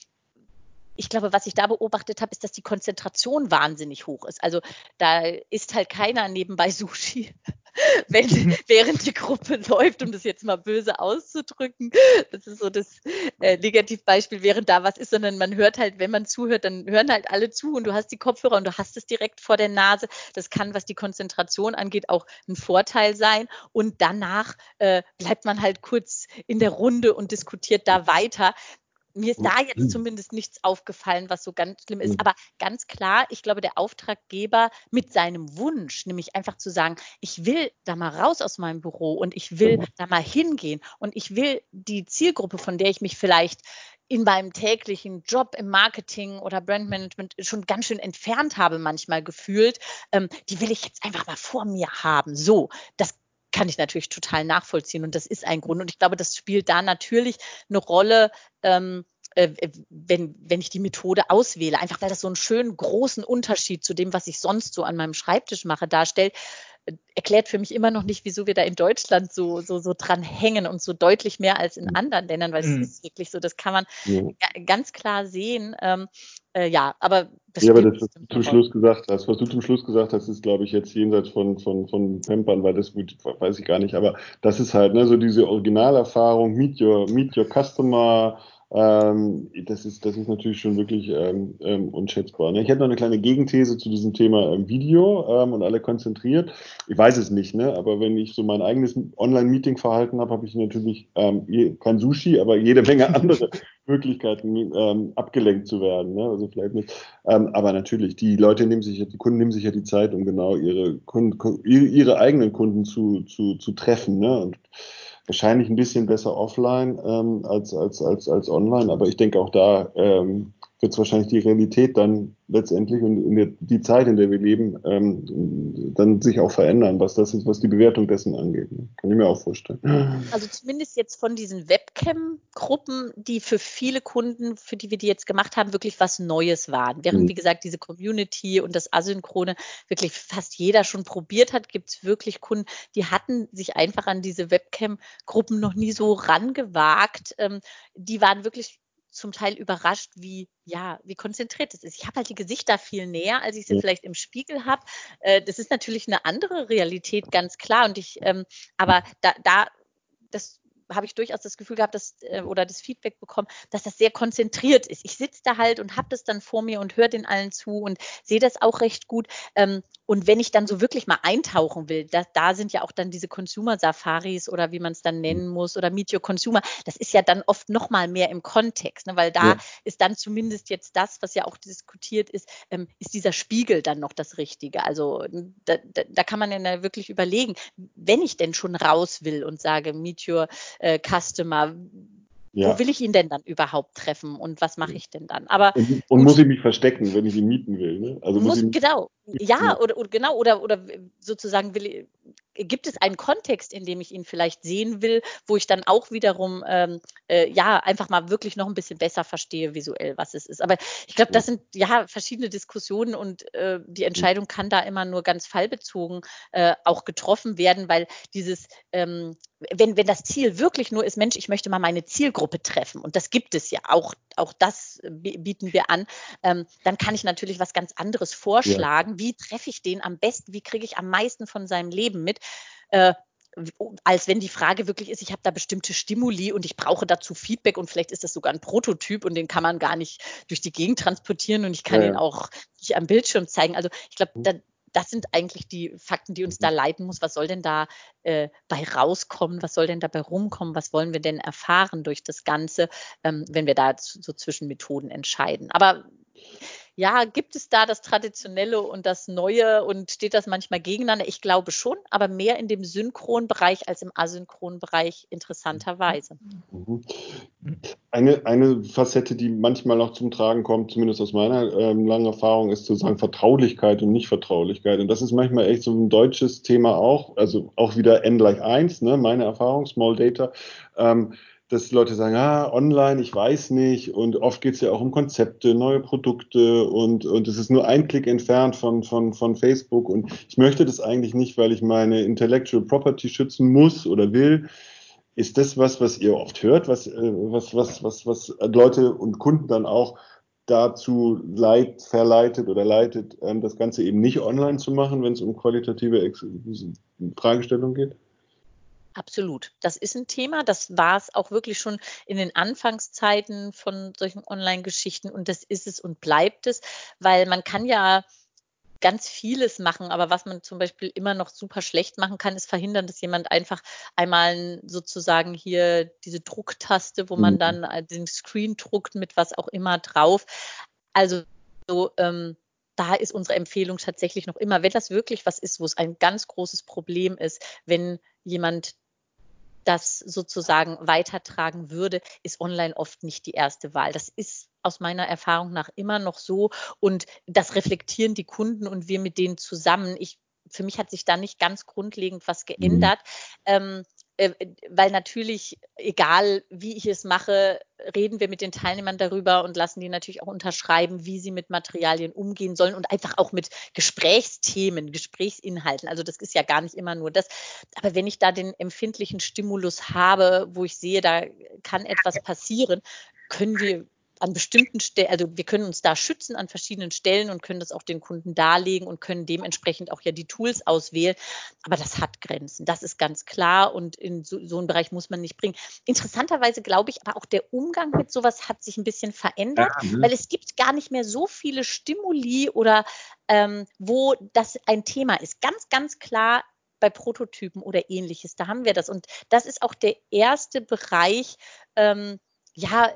ich glaube, was ich da beobachtet habe, ist, dass die Konzentration wahnsinnig hoch ist. Also da ist halt keiner nebenbei Sushi, <laughs> wenn, während die Gruppe <laughs> läuft, um das jetzt mal böse auszudrücken. Das ist so das äh, Negativbeispiel, während da was ist, sondern man hört halt, wenn man zuhört, dann hören halt alle zu und du hast die Kopfhörer und du hast es direkt vor der Nase. Das kann, was die Konzentration angeht, auch ein Vorteil sein. Und danach äh, bleibt man halt kurz in der Runde und diskutiert da weiter mir ist da jetzt zumindest nichts aufgefallen, was so ganz schlimm ist. Aber ganz klar, ich glaube, der Auftraggeber mit seinem Wunsch, nämlich einfach zu sagen, ich will da mal raus aus meinem Büro und ich will da mal hingehen und ich will die Zielgruppe, von der ich mich vielleicht in meinem täglichen Job im Marketing oder Brandmanagement schon ganz schön entfernt habe, manchmal gefühlt, ähm, die will ich jetzt einfach mal vor mir haben. So, das kann ich natürlich total nachvollziehen und das ist ein Grund. Und ich glaube, das spielt da natürlich eine Rolle, ähm, äh, wenn, wenn ich die Methode auswähle, einfach weil das so einen schönen großen Unterschied zu dem, was ich sonst so an meinem Schreibtisch mache, darstellt, erklärt für mich immer noch nicht, wieso wir da in Deutschland so, so, so dran hängen und so deutlich mehr als in anderen Ländern, weil es mhm. ist wirklich so, das kann man ja. ganz klar sehen. Ähm, äh, ja, aber das Ja, aber das, was du zum Schluss gesagt hast, was du zum Schluss gesagt hast, ist, glaube ich, jetzt jenseits von, von, von Pampern, weil das weiß ich gar nicht, aber das ist halt, ne, so diese Originalerfahrung, meet your, meet your customer, ähm, das, ist, das ist natürlich schon wirklich ähm, ähm, unschätzbar. Ne? Ich hätte noch eine kleine Gegenthese zu diesem Thema ähm, Video ähm, und alle konzentriert. Ich weiß es nicht, ne? aber wenn ich so mein eigenes Online-Meeting-Verhalten habe, habe ich natürlich ähm, kein Sushi, aber jede Menge <laughs> andere Möglichkeiten, ähm, abgelenkt zu werden. Ne? Also vielleicht nicht. Ähm, aber natürlich, die Leute nehmen sich, die Kunden nehmen sich ja die Zeit, um genau ihre Kunden, ihre eigenen Kunden zu, zu, zu treffen. Ne? Und wahrscheinlich ein bisschen besser offline ähm, als, als, als, als online, aber ich denke auch da ähm, wird es wahrscheinlich die Realität dann letztendlich und der, die Zeit, in der wir leben, ähm, dann sich auch verändern, was das ist, was die Bewertung dessen angeht. Ne? Kann ich mir auch vorstellen. Also zumindest jetzt von diesen Webcam-Gruppen, die für viele Kunden, für die wir die jetzt gemacht haben, wirklich was Neues waren. Während, mhm. wie gesagt, diese Community und das Asynchrone wirklich fast jeder schon probiert hat, gibt es wirklich Kunden, die hatten sich einfach an diese Webcam-Gruppen noch nie so rangewagt. Ähm, die waren wirklich zum Teil überrascht, wie ja, wie konzentriert es ist. Ich habe halt die Gesichter viel näher, als ich sie vielleicht im Spiegel habe. Äh, das ist natürlich eine andere Realität, ganz klar. Und ich, ähm, aber da, da, das habe ich durchaus das Gefühl gehabt, dass, äh, oder das Feedback bekommen, dass das sehr konzentriert ist. Ich sitze da halt und habe das dann vor mir und höre den allen zu und sehe das auch recht gut. Ähm, und wenn ich dann so wirklich mal eintauchen will, da, da sind ja auch dann diese Consumer-Safaris oder wie man es dann nennen muss oder Meet Your Consumer, das ist ja dann oft noch mal mehr im Kontext, ne? weil da ja. ist dann zumindest jetzt das, was ja auch diskutiert ist, ähm, ist dieser Spiegel dann noch das Richtige. Also da, da, da kann man ja wirklich überlegen, wenn ich denn schon raus will und sage Meet Your äh, Customer, ja. Wo will ich ihn denn dann überhaupt treffen und was mache ich denn dann? Aber und, und muss ich mich verstecken, wenn ich ihn mieten will? Ne? Also muss, muss genau, ja oder, oder genau oder oder sozusagen will ich, gibt es einen Kontext, in dem ich ihn vielleicht sehen will, wo ich dann auch wiederum ähm, äh, ja einfach mal wirklich noch ein bisschen besser verstehe visuell, was es ist. Aber ich glaube, das sind ja verschiedene Diskussionen und äh, die Entscheidung kann da immer nur ganz fallbezogen äh, auch getroffen werden, weil dieses ähm, wenn, wenn das Ziel wirklich nur ist, Mensch, ich möchte mal meine Zielgruppe treffen, und das gibt es ja, auch, auch das bieten wir an, ähm, dann kann ich natürlich was ganz anderes vorschlagen. Ja. Wie treffe ich den am besten? Wie kriege ich am meisten von seinem Leben mit? Äh, als wenn die Frage wirklich ist, ich habe da bestimmte Stimuli und ich brauche dazu Feedback und vielleicht ist das sogar ein Prototyp und den kann man gar nicht durch die Gegend transportieren und ich kann ja, ihn auch nicht am Bildschirm zeigen. Also ich glaube, mhm. da, das sind eigentlich die Fakten, die uns da mhm. leiten muss. Was soll denn da äh, bei rauskommen? Was soll denn dabei rumkommen? Was wollen wir denn erfahren durch das Ganze, ähm, wenn wir da so zwischen Methoden entscheiden? Aber ja, gibt es da das Traditionelle und das Neue und steht das manchmal gegeneinander? Ich glaube schon, aber mehr in dem synchronen Bereich als im asynchronen Bereich interessanterweise. Mhm. Eine, eine Facette, die manchmal noch zum Tragen kommt, zumindest aus meiner ähm, langen Erfahrung, ist sozusagen Vertraulichkeit und Nichtvertraulichkeit. Und das ist manchmal echt so ein deutsches Thema auch, also auch wieder n gleich 1, ne, meine Erfahrung, Small Data. Ähm, dass Leute sagen, ah, online, ich weiß nicht. Und oft geht es ja auch um Konzepte, neue Produkte und, und es ist nur ein Klick entfernt von, von, von Facebook. Und ich möchte das eigentlich nicht, weil ich meine Intellectual Property schützen muss oder will. Ist das was, was ihr oft hört, was, äh, was, was, was, was Leute und Kunden dann auch dazu leit, verleitet oder leitet, ähm, das Ganze eben nicht online zu machen, wenn es um qualitative Fragestellungen geht? Absolut. Das ist ein Thema. Das war es auch wirklich schon in den Anfangszeiten von solchen Online-Geschichten und das ist es und bleibt es, weil man kann ja ganz vieles machen, aber was man zum Beispiel immer noch super schlecht machen kann, ist verhindern, dass jemand einfach einmal sozusagen hier diese Drucktaste, wo man mhm. dann äh, den Screen druckt mit was auch immer drauf. Also so, ähm, da ist unsere Empfehlung tatsächlich noch immer, wenn das wirklich was ist, wo es ein ganz großes Problem ist, wenn jemand das sozusagen weitertragen würde, ist online oft nicht die erste Wahl. Das ist aus meiner Erfahrung nach immer noch so und das reflektieren die Kunden und wir mit denen zusammen. Ich, für mich hat sich da nicht ganz grundlegend was mhm. geändert. Mhm. Ähm, äh, weil natürlich, egal wie ich es mache, reden wir mit den Teilnehmern darüber und lassen die natürlich auch unterschreiben, wie sie mit Materialien umgehen sollen und einfach auch mit Gesprächsthemen, Gesprächsinhalten. Also das ist ja gar nicht immer nur das. Aber wenn ich da den empfindlichen Stimulus habe, wo ich sehe, da kann etwas passieren, können wir an bestimmten Stellen, also wir können uns da schützen an verschiedenen Stellen und können das auch den Kunden darlegen und können dementsprechend auch ja die Tools auswählen. Aber das hat Grenzen, das ist ganz klar und in so, so einen Bereich muss man nicht bringen. Interessanterweise glaube ich, aber auch der Umgang mit sowas hat sich ein bisschen verändert, ja, mhm. weil es gibt gar nicht mehr so viele Stimuli oder ähm, wo das ein Thema ist. Ganz, ganz klar bei Prototypen oder ähnliches. Da haben wir das. Und das ist auch der erste Bereich, ähm, ja,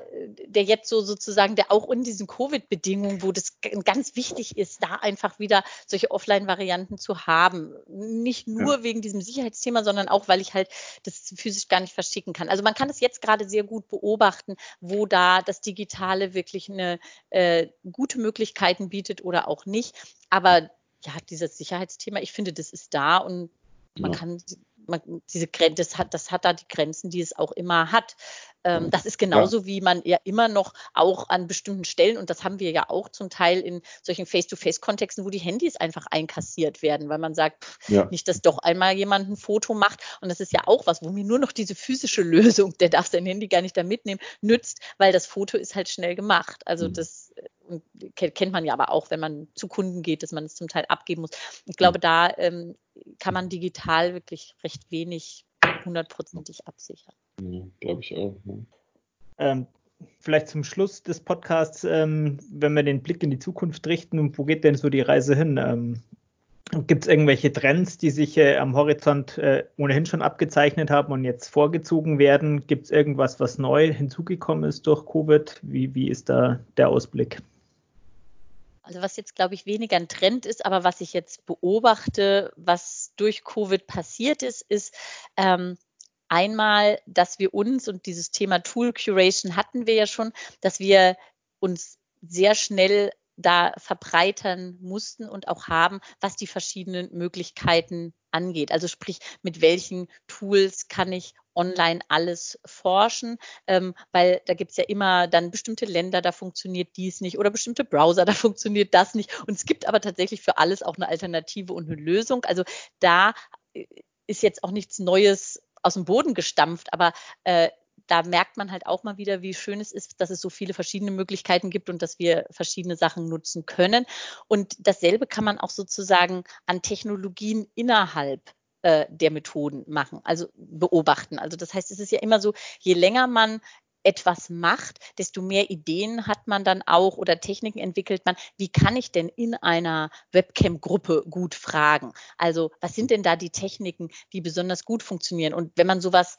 der jetzt so sozusagen, der auch in diesen Covid-Bedingungen, wo das ganz wichtig ist, da einfach wieder solche Offline-Varianten zu haben. Nicht nur ja. wegen diesem Sicherheitsthema, sondern auch, weil ich halt das physisch gar nicht verschicken kann. Also man kann es jetzt gerade sehr gut beobachten, wo da das Digitale wirklich eine äh, gute Möglichkeiten bietet oder auch nicht. Aber ja, dieses Sicherheitsthema, ich finde, das ist da und man ja. kann man, diese das hat, das hat da die Grenzen, die es auch immer hat. Ähm, das ist genauso, ja. wie man ja immer noch auch an bestimmten Stellen, und das haben wir ja auch zum Teil in solchen Face-to-Face-Kontexten, wo die Handys einfach einkassiert werden, weil man sagt, pff, ja. nicht, dass doch einmal jemand ein Foto macht. Und das ist ja auch was, wo mir nur noch diese physische <laughs> Lösung, der darf sein Handy gar nicht da mitnehmen, nützt, weil das Foto ist halt schnell gemacht. Also mhm. das kennt man ja aber auch, wenn man zu Kunden geht, dass man es zum Teil abgeben muss. Ich glaube, mhm. da ähm, kann man digital wirklich recht wenig hundertprozentig absichern. Ja, glaube ich auch. Ja. Ähm, vielleicht zum Schluss des Podcasts, ähm, wenn wir den Blick in die Zukunft richten, wo geht denn so die Reise hin? Ähm, Gibt es irgendwelche Trends, die sich äh, am Horizont äh, ohnehin schon abgezeichnet haben und jetzt vorgezogen werden? Gibt es irgendwas, was neu hinzugekommen ist durch Covid? Wie, wie ist da der Ausblick? Also was jetzt, glaube ich, weniger ein Trend ist, aber was ich jetzt beobachte, was durch Covid passiert ist, ist ähm, einmal, dass wir uns und dieses Thema Tool Curation hatten wir ja schon, dass wir uns sehr schnell da verbreitern mussten und auch haben, was die verschiedenen Möglichkeiten angeht. Also sprich, mit welchen Tools kann ich online alles forschen, ähm, weil da gibt es ja immer dann bestimmte Länder, da funktioniert dies nicht oder bestimmte Browser, <laughs> da funktioniert das nicht. Und es gibt aber tatsächlich für alles auch eine Alternative und eine Lösung. Also da äh, ist jetzt auch nichts Neues aus dem Boden gestampft, aber äh, da merkt man halt auch mal wieder, wie schön es ist, dass es so viele verschiedene Möglichkeiten gibt und dass wir verschiedene Sachen nutzen können. Und dasselbe kann man auch sozusagen an Technologien innerhalb äh, der Methoden machen, also beobachten. Also das heißt, es ist ja immer so, je länger man etwas macht, desto mehr Ideen hat man dann auch oder Techniken entwickelt man. Wie kann ich denn in einer Webcam-Gruppe gut fragen? Also was sind denn da die Techniken, die besonders gut funktionieren? Und wenn man sowas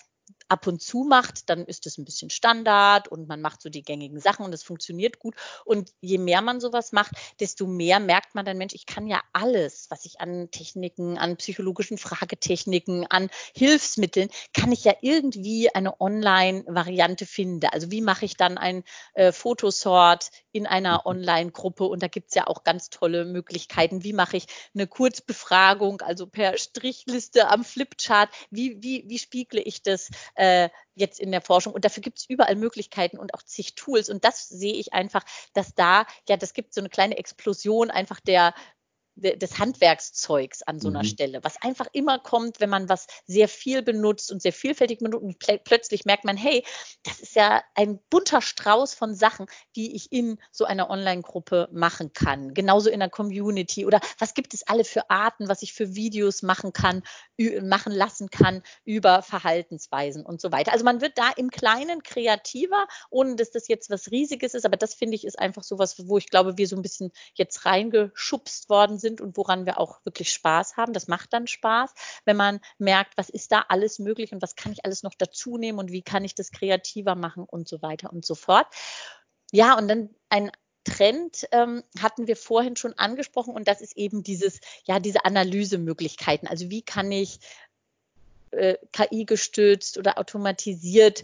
ab und zu macht, dann ist es ein bisschen Standard und man macht so die gängigen Sachen und es funktioniert gut. Und je mehr man sowas macht, desto mehr merkt man dann, Mensch, ich kann ja alles, was ich an Techniken, an psychologischen Fragetechniken, an Hilfsmitteln, kann ich ja irgendwie eine Online-Variante finden. Also wie mache ich dann ein äh, Fotosort in einer. Online-Gruppe? Und da gibt es ja auch ganz tolle Möglichkeiten. Wie mache ich eine Kurzbefragung, also per Strichliste am Flipchart? Wie, wie, wie spiegle ich das? Jetzt in der Forschung. Und dafür gibt es überall Möglichkeiten und auch zig Tools. Und das sehe ich einfach, dass da, ja, das gibt so eine kleine Explosion einfach der des Handwerkszeugs an so einer mhm. Stelle, was einfach immer kommt, wenn man was sehr viel benutzt und sehr vielfältig benutzt und pl plötzlich merkt man, hey, das ist ja ein bunter Strauß von Sachen, die ich in so einer Online-Gruppe machen kann. Genauso in der Community oder was gibt es alle für Arten, was ich für Videos machen kann, machen lassen kann über Verhaltensweisen und so weiter. Also man wird da im Kleinen kreativer, ohne dass das jetzt was Riesiges ist, aber das finde ich ist einfach so was, wo ich glaube, wir so ein bisschen jetzt reingeschubst worden sind und woran wir auch wirklich Spaß haben. Das macht dann Spaß, wenn man merkt, was ist da alles möglich und was kann ich alles noch dazu nehmen und wie kann ich das kreativer machen und so weiter und so fort. Ja, und dann ein Trend ähm, hatten wir vorhin schon angesprochen und das ist eben dieses, ja, diese Analysemöglichkeiten. Also wie kann ich äh, KI gestützt oder automatisiert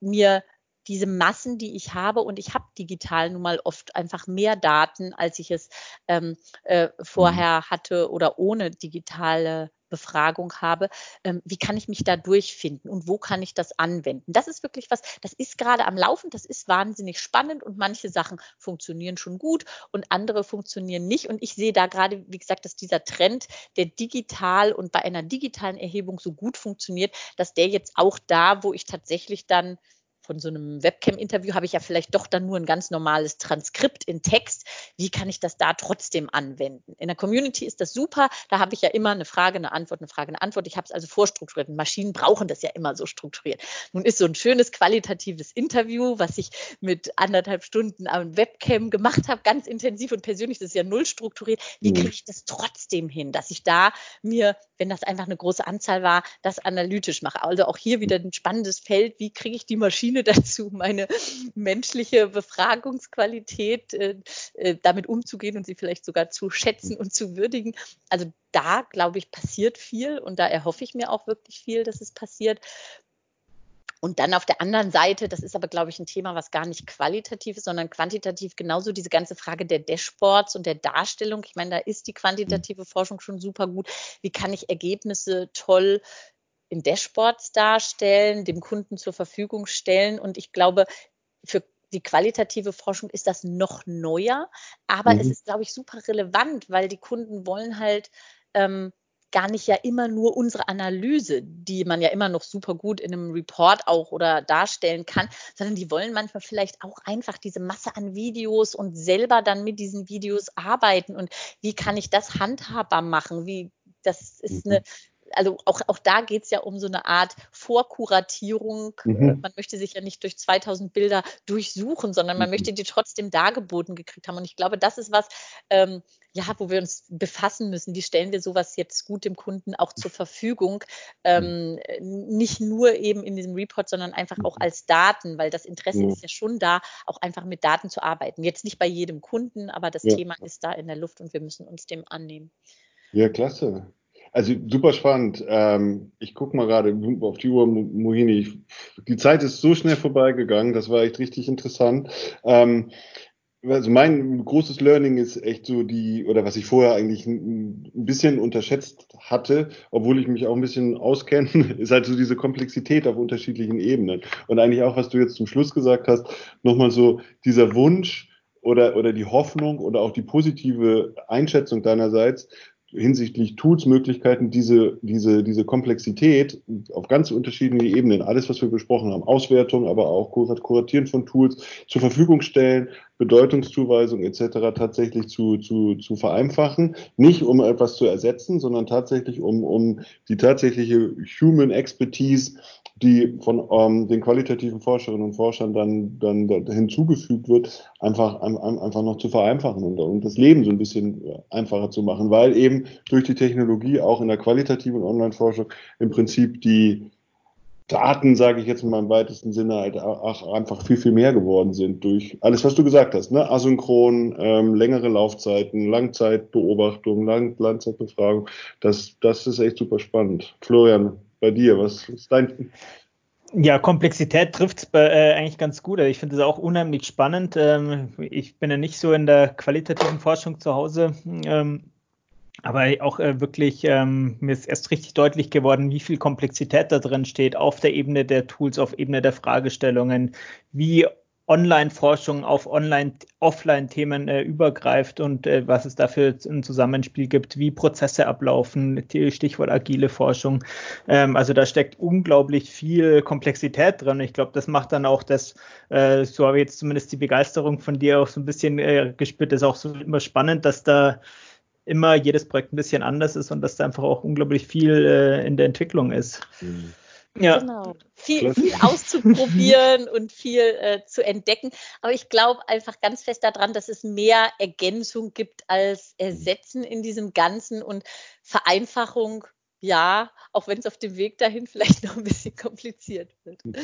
mir diese Massen, die ich habe, und ich habe digital nun mal oft einfach mehr Daten, als ich es ähm, äh, vorher mhm. hatte oder ohne digitale Befragung habe, ähm, wie kann ich mich da durchfinden und wo kann ich das anwenden? Das ist wirklich was, das ist gerade am Laufen, das ist wahnsinnig spannend und manche Sachen funktionieren schon gut und andere funktionieren nicht. Und ich sehe da gerade, wie gesagt, dass dieser Trend, der digital und bei einer digitalen Erhebung so gut funktioniert, dass der jetzt auch da, wo ich tatsächlich dann von so einem Webcam-Interview habe ich ja vielleicht doch dann nur ein ganz normales Transkript in Text. Wie kann ich das da trotzdem anwenden? In der Community ist das super. Da habe ich ja immer eine Frage, eine Antwort, eine Frage, eine Antwort. Ich habe es also vorstrukturiert. Maschinen brauchen das ja immer so strukturiert. Nun ist so ein schönes qualitatives Interview, was ich mit anderthalb Stunden am Webcam gemacht habe, ganz intensiv und persönlich, das ist ja null strukturiert. Wie kriege mhm. ich das trotzdem hin, dass ich da mir, wenn das einfach eine große Anzahl war, das analytisch mache? Also auch hier wieder ein spannendes Feld. Wie kriege ich die Maschine <laughs> dazu, meine menschliche Befragungsqualität äh, äh, damit umzugehen und sie vielleicht sogar zu schätzen und zu würdigen? Also da, glaube ich, passiert viel und da erhoffe ich mir auch wirklich viel, dass es passiert. Und dann auf der anderen Seite, das ist aber, glaube ich, ein Thema, was gar nicht qualitativ ist, sondern quantitativ genauso diese ganze Frage der Dashboards und der Darstellung. Ich meine, da ist die quantitative Forschung schon super gut. Wie kann ich Ergebnisse toll in Dashboards darstellen, dem Kunden zur Verfügung stellen? Und ich glaube, für die qualitative Forschung ist das noch neuer, aber mhm. es ist, glaube ich, super relevant, weil die Kunden wollen halt ähm, gar nicht ja immer nur unsere Analyse, die man ja immer noch super gut in einem Report auch oder darstellen kann, sondern die wollen manchmal vielleicht auch einfach diese Masse an Videos und selber dann mit diesen Videos arbeiten. Und wie kann ich das handhabbar machen? Wie, das ist eine, mhm also auch, auch da geht es ja um so eine Art Vorkuratierung. Mhm. Man möchte sich ja nicht durch 2000 Bilder durchsuchen, sondern man mhm. möchte die trotzdem dargeboten gekriegt haben. Und ich glaube, das ist was, ähm, ja, wo wir uns befassen müssen. Wie stellen wir sowas jetzt gut dem Kunden auch zur Verfügung? Ähm, nicht nur eben in diesem Report, sondern einfach auch mhm. als Daten, weil das Interesse ja. ist ja schon da, auch einfach mit Daten zu arbeiten. Jetzt nicht bei jedem Kunden, aber das ja. Thema ist da in der Luft und wir müssen uns dem annehmen. Ja, klasse. Also super spannend. Ähm, ich gucke mal gerade auf die Uhr, Mohini. Die Zeit ist so schnell vorbeigegangen, das war echt richtig interessant. Ähm, also mein großes Learning ist echt so die, oder was ich vorher eigentlich ein, bisschen unterschätzt hatte, obwohl ich mich auch ein bisschen auskenne, <laughs> ist halt so diese Komplexität auf unterschiedlichen Ebenen. Und eigentlich auch, was du jetzt zum Schluss gesagt hast, nochmal so dieser Wunsch oder, oder die Hoffnung oder auch die positive Einschätzung deinerseits, hinsichtlich Tools, Möglichkeiten, diese, diese, diese Komplexität auf ganz unterschiedliche Ebenen, alles, was wir besprochen haben, Auswertung, aber auch Kuratieren von Tools zur Verfügung stellen, Bedeutungszuweisung etc. tatsächlich zu, zu, zu vereinfachen. Nicht um etwas zu ersetzen, sondern tatsächlich um, um die tatsächliche Human Expertise die von ähm, den qualitativen Forscherinnen und Forschern dann, dann, hinzugefügt wird, einfach, einfach noch zu vereinfachen und, und das Leben so ein bisschen einfacher zu machen, weil eben durch die Technologie auch in der qualitativen Online-Forschung im Prinzip die Daten, sage ich jetzt mal im weitesten Sinne, halt auch einfach viel, viel mehr geworden sind durch alles, was du gesagt hast, ne? Asynchron, ähm, längere Laufzeiten, Langzeitbeobachtung, Lang Langzeitbefragung. Das, das ist echt super spannend. Florian, bei dir? Was ist dein. Ja, Komplexität trifft es äh, eigentlich ganz gut. Also ich finde es auch unheimlich spannend. Ähm, ich bin ja nicht so in der qualitativen Forschung zu Hause. Ähm, aber auch äh, wirklich, ähm, mir ist erst richtig deutlich geworden, wie viel Komplexität da drin steht auf der Ebene der Tools, auf Ebene der Fragestellungen, wie Online-Forschung auf Online, Offline-Themen äh, übergreift und äh, was es dafür ein Zusammenspiel gibt, wie Prozesse ablaufen, Stichwort agile Forschung. Ähm, also da steckt unglaublich viel Komplexität drin. Ich glaube, das macht dann auch das, äh, so habe ich jetzt zumindest die Begeisterung von dir auch so ein bisschen äh, gespürt, ist auch so immer spannend, dass da immer jedes Projekt ein bisschen anders ist und dass da einfach auch unglaublich viel äh, in der Entwicklung ist. Mhm. Ja. Genau. Viel, viel auszuprobieren <laughs> und viel äh, zu entdecken. Aber ich glaube einfach ganz fest daran, dass es mehr Ergänzung gibt als Ersetzen in diesem Ganzen und Vereinfachung, ja, auch wenn es auf dem Weg dahin <laughs> vielleicht noch ein bisschen kompliziert wird. <laughs>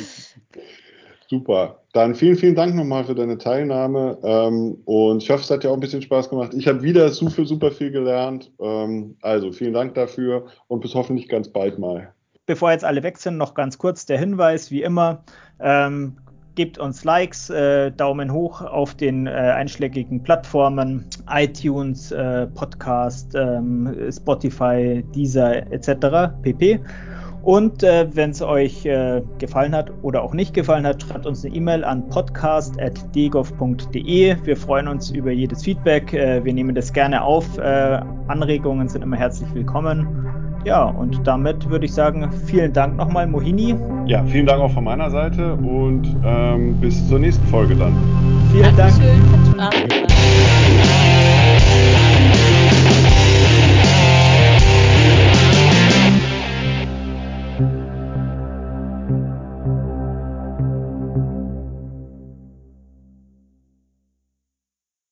Super. Dann vielen, vielen Dank nochmal für deine Teilnahme. Ähm, und ich hoffe, es hat dir auch ein bisschen Spaß gemacht. Ich habe wieder super, super viel gelernt. Ähm, also vielen Dank dafür und bis hoffentlich ganz bald mal. Bevor jetzt alle weg sind, noch ganz kurz der Hinweis, wie immer. Ähm, gebt uns Likes, äh, Daumen hoch auf den äh, einschlägigen Plattformen, iTunes, äh, Podcast, ähm, Spotify, Deezer etc. pp. Und äh, wenn es euch äh, gefallen hat oder auch nicht gefallen hat, schreibt uns eine E-Mail an podcast.degov.de. Wir freuen uns über jedes Feedback. Äh, wir nehmen das gerne auf. Äh, Anregungen sind immer herzlich willkommen. Ja, und damit würde ich sagen, vielen Dank nochmal, Mohini. Ja, vielen Dank auch von meiner Seite und ähm, bis zur nächsten Folge dann. Vielen Dankeschön. Dank.